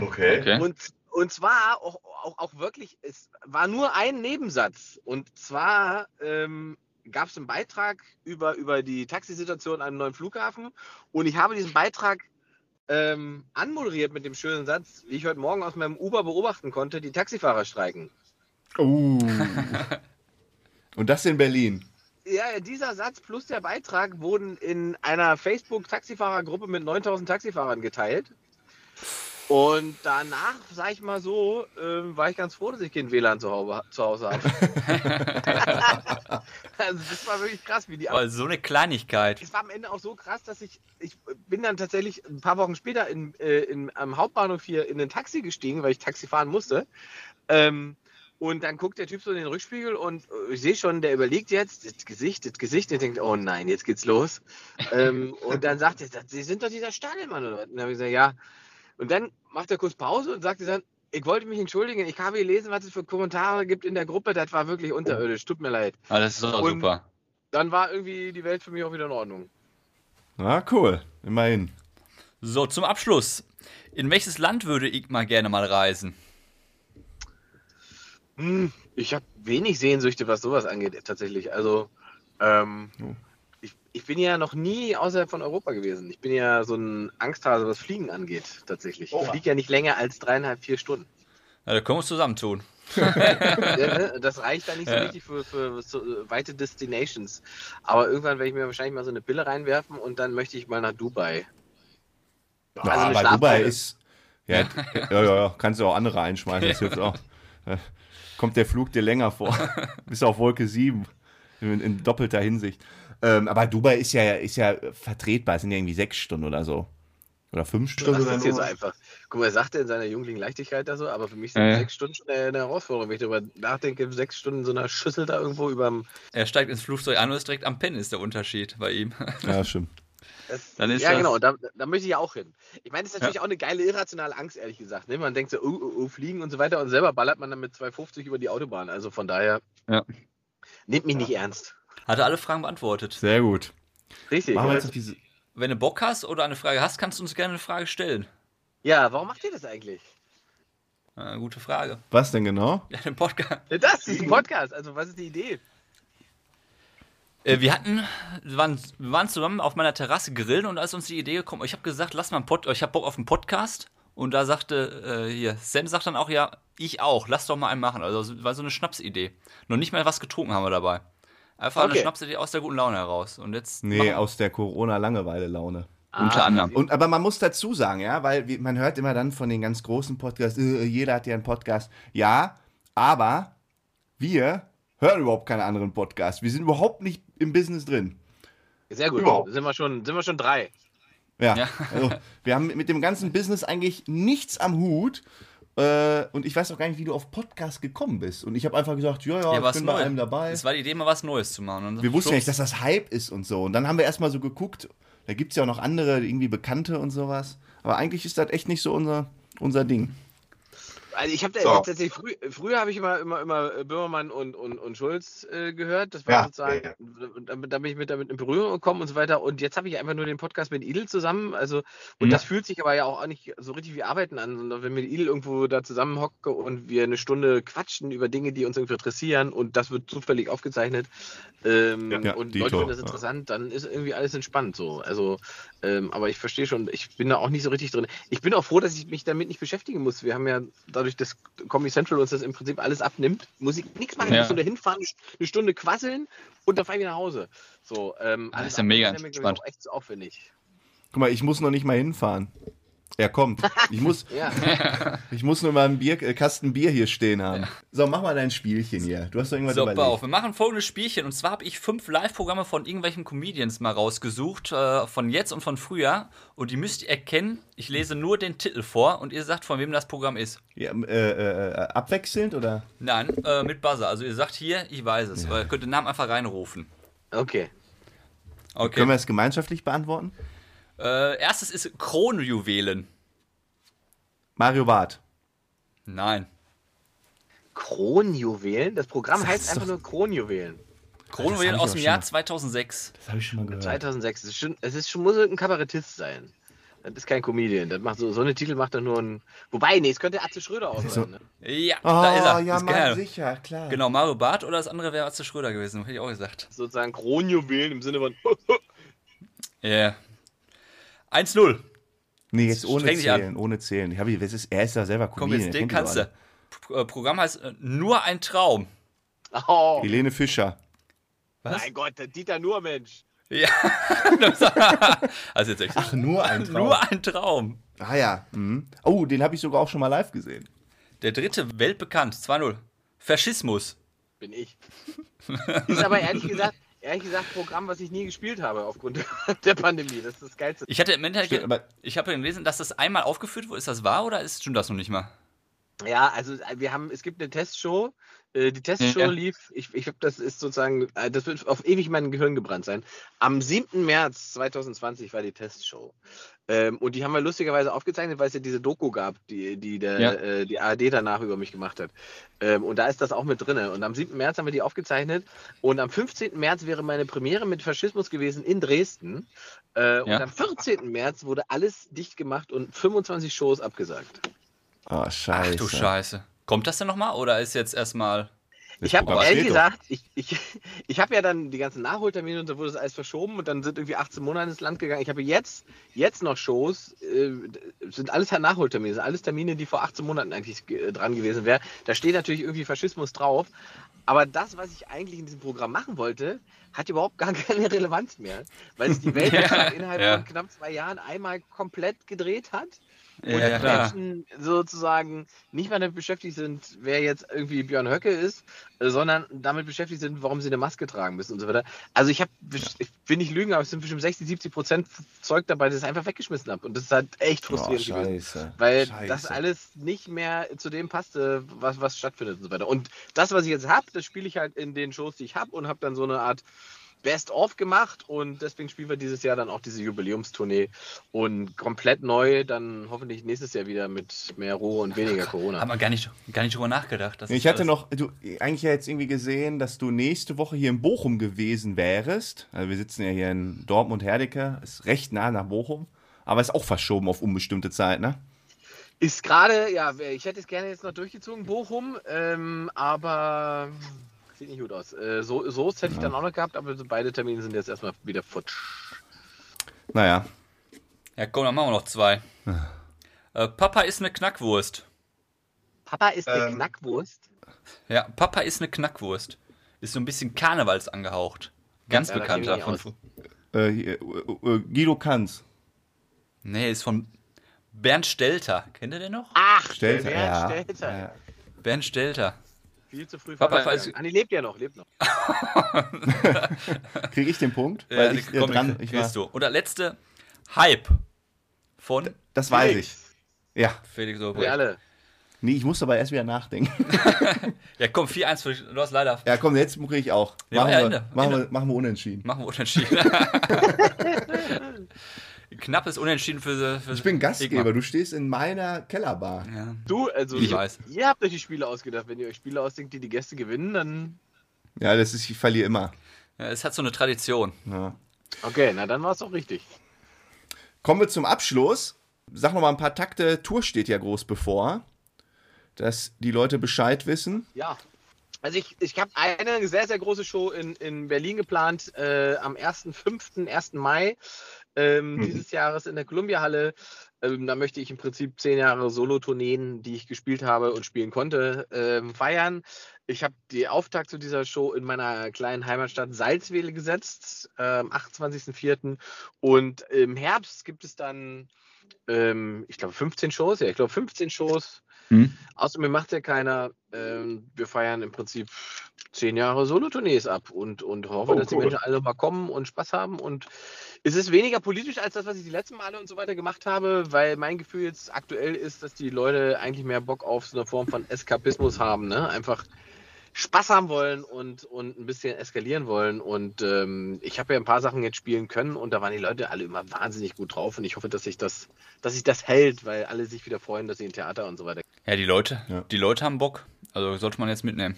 Okay. Okay. Und, und zwar auch, auch, auch wirklich, es war nur ein Nebensatz. Und zwar ähm, gab es einen Beitrag über, über die Taxisituation an einem neuen Flughafen. Und ich habe diesen Beitrag ähm, anmoderiert mit dem schönen Satz, wie ich heute Morgen aus meinem Uber beobachten konnte, die Taxifahrer streiken. Uh. Und das in Berlin. Ja, dieser Satz plus der Beitrag wurden in einer Facebook-Taxifahrergruppe mit 9000 Taxifahrern geteilt. Und danach, sag ich mal so, ähm, war ich ganz froh, dass ich kein WLAN zu Hause, zu Hause habe. also das war wirklich krass, wie die Aber so eine Kleinigkeit. es war am Ende auch so krass, dass ich, ich bin dann tatsächlich ein paar Wochen später in, äh, in, am Hauptbahnhof hier in ein Taxi gestiegen, weil ich Taxi fahren musste. Ähm, und dann guckt der Typ so in den Rückspiegel und äh, ich sehe schon, der überlegt jetzt, das Gesicht, das Gesicht, der denkt, oh nein, jetzt geht's los. ähm, und dann sagt er, Sie sind doch dieser Stadelmann oder was? Und dann habe ich gesagt, ja. Und dann macht er kurz Pause und sagte dann, ich wollte mich entschuldigen, ich habe gelesen, was es für Kommentare gibt in der Gruppe, das war wirklich unterirdisch, tut mir leid. Aber das ist doch Und- super. Dann war irgendwie die Welt für mich auch wieder in Ordnung. Na, cool. Immerhin. So, zum Abschluss. In welches Land würde ich mal gerne mal reisen? Hm, ich habe wenig Sehnsüchte, was sowas angeht, tatsächlich. Also, ähm, Oh. ich, ich bin ja noch nie außerhalb von Europa gewesen. Ich bin ja so ein Angsthase, was Fliegen angeht, tatsächlich. Ich fliege ja nicht länger als dreieinhalb, vier Stunden. Ja, da können wir uns zusammentun. ne? Das reicht dann nicht so Ja. richtig für, für so äh, weite Destinations. Aber irgendwann werde ich mir wahrscheinlich mal so eine Pille reinwerfen und dann möchte ich mal nach Dubai. Ja, Also aber Dubai ist. Ja, ja, ja, ja, kannst du auch andere einschmeißen, das hilft auch. Kommt der Flug dir länger vor. Bis auf Wolke 7. In, in doppelter Hinsicht. Ähm, aber Dubai ist ja, ist ja vertretbar. Es sind ja irgendwie sechs Stunden oder so. Oder fünf Stunden. das so nur- einfach. Guck mal, er sagte in seiner jugendlichen Leichtigkeit da so, aber für mich sind Ja, ja. sechs Stunden schon eine eine Herausforderung. Wenn ich darüber nachdenke, sechs Stunden in so einer Schüssel da irgendwo überm Er steigt ins Flugzeug an und ist direkt am Pennen, ist der Unterschied bei ihm. Ja, stimmt. Das, Dann ist ja, das- genau, da, da möchte ich ja auch hin. Ich meine, das ist natürlich auch eine geile irrationale Angst, ehrlich gesagt. Ne? Man denkt so, oh, oh, oh, fliegen und so weiter und selber ballert man dann mit 250 über die Autobahn. Also von daher, Ja. nehmt mich nicht ernst. Hat er alle Fragen beantwortet. Sehr gut. Richtig. Machen wir jetzt noch diese. Wenn du Bock hast oder eine Frage hast, kannst du uns gerne eine Frage stellen. Ja, warum macht ihr das eigentlich? Äh, gute Frage. Was denn genau? Ja, den Podcast. Ja, das ist ein Podcast. Also, was ist die Idee? Äh, wir hatten, wir waren, wir waren zusammen auf meiner Terrasse grillen und da ist uns die Idee gekommen, ich habe gesagt, lass mal einen Pod, ich habe Bock auf einen Podcast. Und da sagte, äh, hier, Sam sagt dann auch, ja, ich auch, lass doch mal einen machen. Also es war so eine Schnapsidee. Noch nicht mal was getrunken haben wir dabei. Einfach eine Okay. Schnapsidee aus der guten Laune heraus. Und jetzt Nee, machen- aus der Corona-Langeweile-Laune. unter Ah, anderem. Und, aber man muss dazu sagen, ja, weil wie, man hört immer dann von den ganz großen Podcasts, äh, jeder hat ja einen Podcast. Ja, aber wir hören überhaupt keine anderen Podcasts. Wir sind überhaupt nicht im Business drin. Sehr gut. Überhaupt. Sind wir schon, sind wir schon drei. Ja. Ja. Also, wir haben mit dem ganzen Business eigentlich nichts am Hut. Äh, und ich weiß auch gar nicht, wie du auf Podcast gekommen bist. Und ich habe einfach gesagt, ja, ja, Ja, ich was bin bei einem dabei. Es war die Idee, mal was Neues zu machen. Und Wir wussten ja nicht, dass das Hype ist und so. Und dann haben wir erstmal so geguckt, da gibt es ja auch noch andere, irgendwie Bekannte und sowas. Aber eigentlich ist das echt nicht so unser, unser Ding. Also ich habe da So. tatsächlich früh, früher habe ich immer immer immer äh, Böhmermann und, und, und Schulz äh, gehört. Das war Ja, sozusagen, ja, damit, da bin ich mit damit in Berührung gekommen und so weiter. Und jetzt habe ich einfach nur den Podcast mit Idel zusammen. Also und Mhm. das fühlt sich aber ja auch nicht so richtig wie Arbeiten an, sondern wenn wir mit Idel irgendwo da zusammen hocke und wir eine Stunde quatschen über Dinge, die uns irgendwie interessieren und das wird zufällig aufgezeichnet ähm, Ja, und Leute finden das ja. interessant, dann ist irgendwie alles entspannt so. Also ähm, aber ich verstehe schon, ich bin da auch nicht so richtig drin. Ich bin auch froh, dass ich mich damit nicht beschäftigen muss. Wir haben ja dann dadurch, dass Comedy Central uns das im Prinzip alles abnimmt, muss ich nichts machen. Ja. Ich muss nur hinfahren, eine Stunde quasseln und dann fahre ich wieder nach Hause. So, ähm, Das alles ist ja mega entspannt. auch echt zu aufwendig. Guck mal, ich muss noch nicht mal hinfahren. Er kommt. Ich muss, Ja, ich muss nur mal einen Bier, äh, Kasten Bier hier stehen haben. So, mach mal dein Spielchen hier. Du hast doch irgendwas So, überlegt. auf, wir machen folgendes Spielchen. Und zwar habe ich fünf Live-Programme von irgendwelchen Comedians mal rausgesucht, äh, von jetzt und von früher. Und die müsst ihr erkennen. Ich lese nur den Titel vor und ihr sagt, von wem das Programm ist. Ja, äh, äh, abwechselnd oder? Nein, äh, mit Buzzer. Also ihr sagt hier, ich weiß es. Oder ihr könnt den Namen einfach reinrufen. okay. Können Okay. wir es gemeinschaftlich beantworten? Äh, erstes ist Kronjuwelen. Mario Barth. Nein. Kronjuwelen? Das Programm Sag's heißt einfach doch. nur Kronjuwelen. Kronjuwelen aus dem Jahr mal. 2006. Das habe ich schon mal gehört. 2006. Es ist schon, es ist schon, muss ein Kabarettist sein. Das ist kein Comedian. Das macht so, so eine Titel macht er nur ein. Wobei, nee, es könnte Atze Schröder auch so- sein. Ne? Ja, Oh, da ist er. ja, ist Mann, sicher, klar. Genau, Mario Barth oder das andere wäre Atze Schröder gewesen, hätte ich auch gesagt. Sozusagen Kronjuwelen im Sinne von. Ja. Yeah. 1-0. Nee, jetzt ohne Streng zählen, ohne zählen. Ich hab, ich- ist, er ist ja selber Komm, Comedian. jetzt er den kannst du. Äh, Programm heißt äh, Nur ein Traum. Oh. Helene Fischer. Was? mein Gott, der Dieter nur Mensch. Ja. also jetzt echt. Ach, nur ein Traum. Nur ein Traum. Ah ja. Mhm. Oh, den habe ich sogar auch schon mal live gesehen. Der dritte, weltbekannt, 2-0. Faschismus. Bin ich. ist aber ehrlich gesagt, ehrlich gesagt, Programm, was ich nie gespielt habe aufgrund der Pandemie. Das ist das Geilste. Ich hatte im Endeffekt, Stimmt, aber- ich habe gelesen, dass das einmal aufgeführt wurde. Ist das wahr oder ist, stimmt das noch nicht mal? Ja, also äh, wir haben, es gibt eine Testshow. Äh, Die Testshow Ja. lief, ich, ich glaube, das ist sozusagen, äh, das wird auf ewig in mein Gehirn gebrannt sein. Am 7. März 2020 war die Testshow. Ähm, und die haben wir lustigerweise aufgezeichnet, weil es ja diese Doku gab, die, die der, Ja. äh, die ARD danach über mich gemacht hat. Ähm, und da ist das auch mit drin. Und am 7. März haben wir die aufgezeichnet. Und am 15. März wäre meine Premiere mit Faschismus gewesen in Dresden. Äh, Und Ja. am 14. März wurde alles dicht gemacht und 25 Shows abgesagt. Oh, scheiße. Ach du Scheiße. Kommt das denn nochmal oder ist jetzt erstmal. Ich habe ehrlich steht doch. gesagt, ich, ich, ich habe ja dann die ganzen Nachholtermine und da wurde das alles verschoben und dann sind irgendwie 18 Monate ins Land gegangen. Ich habe jetzt, jetzt noch Shows, äh, sind alles halt Nachholtermine, sind alles Termine, die vor 18 Monaten eigentlich äh, dran gewesen wären. Da steht natürlich irgendwie Faschismus drauf. Aber das, was ich eigentlich in diesem Programm machen wollte, hat überhaupt gar keine Relevanz mehr, weil es die Welt Ja, innerhalb ja. von knapp zwei Jahren einmal komplett gedreht hat und Ja, die. Menschen sozusagen nicht mehr damit beschäftigt sind, wer jetzt irgendwie Björn Höcke ist, sondern damit beschäftigt sind, warum sie eine Maske tragen müssen und so weiter. Also ich habe, ich will nicht lügen, aber es sind bestimmt 60, 70 Prozent Zeug dabei, das ich einfach weggeschmissen habe. Und das ist halt echt Oh, frustrierend gewesen. scheiße. Weil scheiße. das alles nicht mehr zu dem passte, was, was stattfindet und so weiter. Und das, was ich jetzt habe, das spiele ich halt in den Shows, die ich habe und habe dann so eine Art Best-of gemacht und deswegen spielen wir dieses Jahr dann auch diese Jubiläumstournee und komplett neu, dann hoffentlich nächstes Jahr wieder mit mehr Ruhe und weniger Corona. Haben wir gar nicht, gar nicht drüber nachgedacht. Ich hatte noch, du, eigentlich ja jetzt irgendwie gesehen, dass du nächste Woche hier in Bochum gewesen wärst. Also wir sitzen ja hier in Dortmund-Herdecke, ist recht nah nach Bochum, aber ist auch verschoben auf unbestimmte Zeit, ne? Ist gerade, ja, ich hätte es gerne jetzt noch durchgezogen, Bochum, ähm, aber sieht nicht gut aus. Äh, so, Soest hätte ich dann auch noch gehabt, aber beide Termine sind jetzt erstmal wieder futsch. Naja, Ja, komm, dann machen wir noch zwei. äh, Papa ist eine Knackwurst. Papa ist eine Ähm. Knackwurst. Ja, Papa ist eine Knackwurst. Ist so ein bisschen Karnevals angehaucht. Ganz Ja, bekannter von äh, hier, äh, äh, Guido Kanz. Nee, ist von Bernd Stelter. Kennt ihr den noch? Ach, Stelter, Bernd ja. Stelter. Ja. Bernd Stelter. Viel zu früh Papa, falls- Anni lebt ja noch, lebt noch. Kriege ich den Punkt? Ja, Weil die- ich äh, komm, dran, ich war, du. Und der letzte, Hype. Von das weiß ich. Ja. Felix Wir Obrecht. alle. Nee, ich muss aber erst wieder nachdenken. Ja, komm, 4-1 für dich. Du hast leider. Ja, komm, jetzt kriege ich auch. Ja, Machen, ja, wir, Ende. machen, Ende. wir, machen wir unentschieden. Machen wir unentschieden. Knappes Unentschieden für, für Ich bin Gastgeber, Egmar. du stehst in meiner Kellerbar. Ja. Du, also, Ich weiß. ihr habt euch die Spiele ausgedacht. Wenn ihr euch Spiele ausdenkt, die die Gäste gewinnen, dann. Ja, das ist, ich verliere immer. ja, es hat so eine Tradition. Ja. Okay, na dann war es doch richtig. Kommen wir zum Abschluss. Sag noch mal ein paar Takte. Tour steht ja groß bevor, dass die Leute Bescheid wissen. Ja. Also ich, ich habe eine sehr, sehr große Show in, in Berlin geplant äh, am 1.5., 1. Mai ähm, dieses Jahres in der Columbia Halle. Ähm, da möchte ich im Prinzip zehn Jahre Solo-Tourneen, die ich gespielt habe und spielen konnte, ähm, feiern. Ich habe die Auftakt zu dieser Show in meiner kleinen Heimatstadt Salzwedel gesetzt, am 28.04. Und im Herbst gibt es dann, ähm, ich glaube, 15 Shows. Ja, ich glaube, 15 Shows. Hm. Außerdem macht ja keiner. Ähm, wir feiern im Prinzip zehn Jahre Solo-Tournees ab und, und hoffe, Oh, dass die cool. Menschen alle mal kommen und Spaß haben. Und es ist weniger politisch als das, was ich die letzten Male und so weiter gemacht habe, weil mein Gefühl jetzt aktuell ist, dass die Leute eigentlich mehr Bock auf so eine Form von Eskapismus haben. Ne? Einfach Spaß haben wollen und, und ein bisschen eskalieren wollen. Und ähm, ich habe ja ein paar Sachen jetzt spielen können und da waren die Leute alle immer wahnsinnig gut drauf. Und ich hoffe, dass sich das, dass sich das hält, weil alle sich wieder freuen, dass sie in Theater und so weiter. Ja, die Leute, Ja. die Leute haben Bock. Also sollte man jetzt mitnehmen.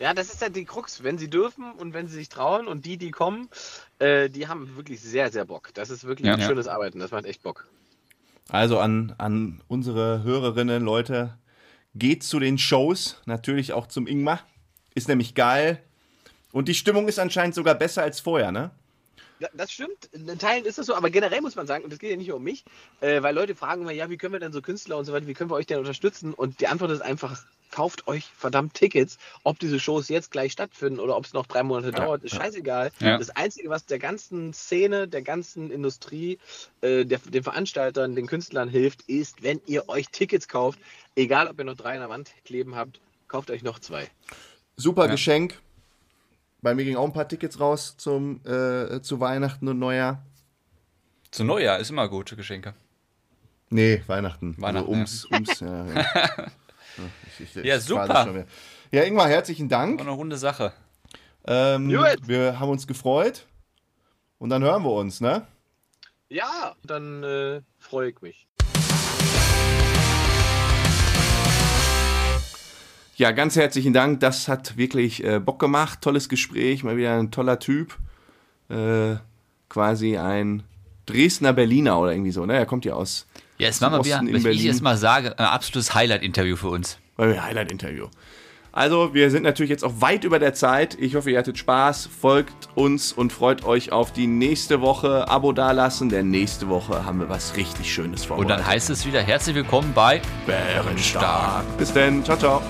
Ja, das ist ja die Krux. Wenn sie dürfen und wenn sie sich trauen und die, die kommen, äh, die haben wirklich sehr, sehr Bock. Das ist wirklich Ja. ein Ja. schönes Arbeiten. Das macht echt Bock. Also an, an unsere Hörerinnen, Leute, geht zu den Shows, natürlich auch zum Ingmar. Ist nämlich geil. Und die Stimmung ist anscheinend sogar besser als vorher, ne? Ja, Das stimmt, in Teilen ist das so, aber generell muss man sagen, und das geht ja nicht nur um mich, äh, weil Leute fragen immer, ja, wie können wir denn so Künstler und so weiter, wie können wir euch denn unterstützen? Und die Antwort ist einfach, kauft euch verdammt Tickets, ob diese Shows jetzt gleich stattfinden oder ob es noch drei Monate dauert, ist scheißegal. Ja. Das Einzige, was der ganzen Szene, der ganzen Industrie, äh, der, den Veranstaltern, den Künstlern hilft, ist, wenn ihr euch Tickets kauft, egal ob ihr noch drei an der Wand kleben habt, kauft euch noch zwei. Super Ja. Geschenk. Bei mir gingen auch ein paar Tickets raus zum, äh, zu Weihnachten und Neujahr. Zu Neujahr ist immer gute Geschenke. Nee, Weihnachten. Weihnachten, Also ums, ums, ja, ja. Ja, ich- ich- Ja, super. Ja, Ingmar, herzlichen Dank. War eine runde Sache. Ähm, wir haben uns gefreut. Und dann hören wir uns, ne? Ja, dann äh, freue ich mich. Ja, ganz herzlichen Dank. Das hat wirklich äh, Bock gemacht. Tolles Gespräch. Mal wieder ein toller Typ. Äh, quasi ein Dresdner Berliner oder irgendwie so, ne? Er kommt ja aus Ja, es war mal wieder, was ich jetzt mal sage, ein absolutes Highlight-Interview für uns. Highlight-Interview. Also, wir sind natürlich jetzt auch weit über der Zeit. Ich hoffe, ihr hattet Spaß. Folgt uns und freut euch auf die nächste Woche. Abo dalassen, denn nächste Woche haben wir was richtig Schönes Und vorbereitet. dann heißt es wieder herzlich willkommen bei Bärenstark. Bis dann. Ciao, ciao.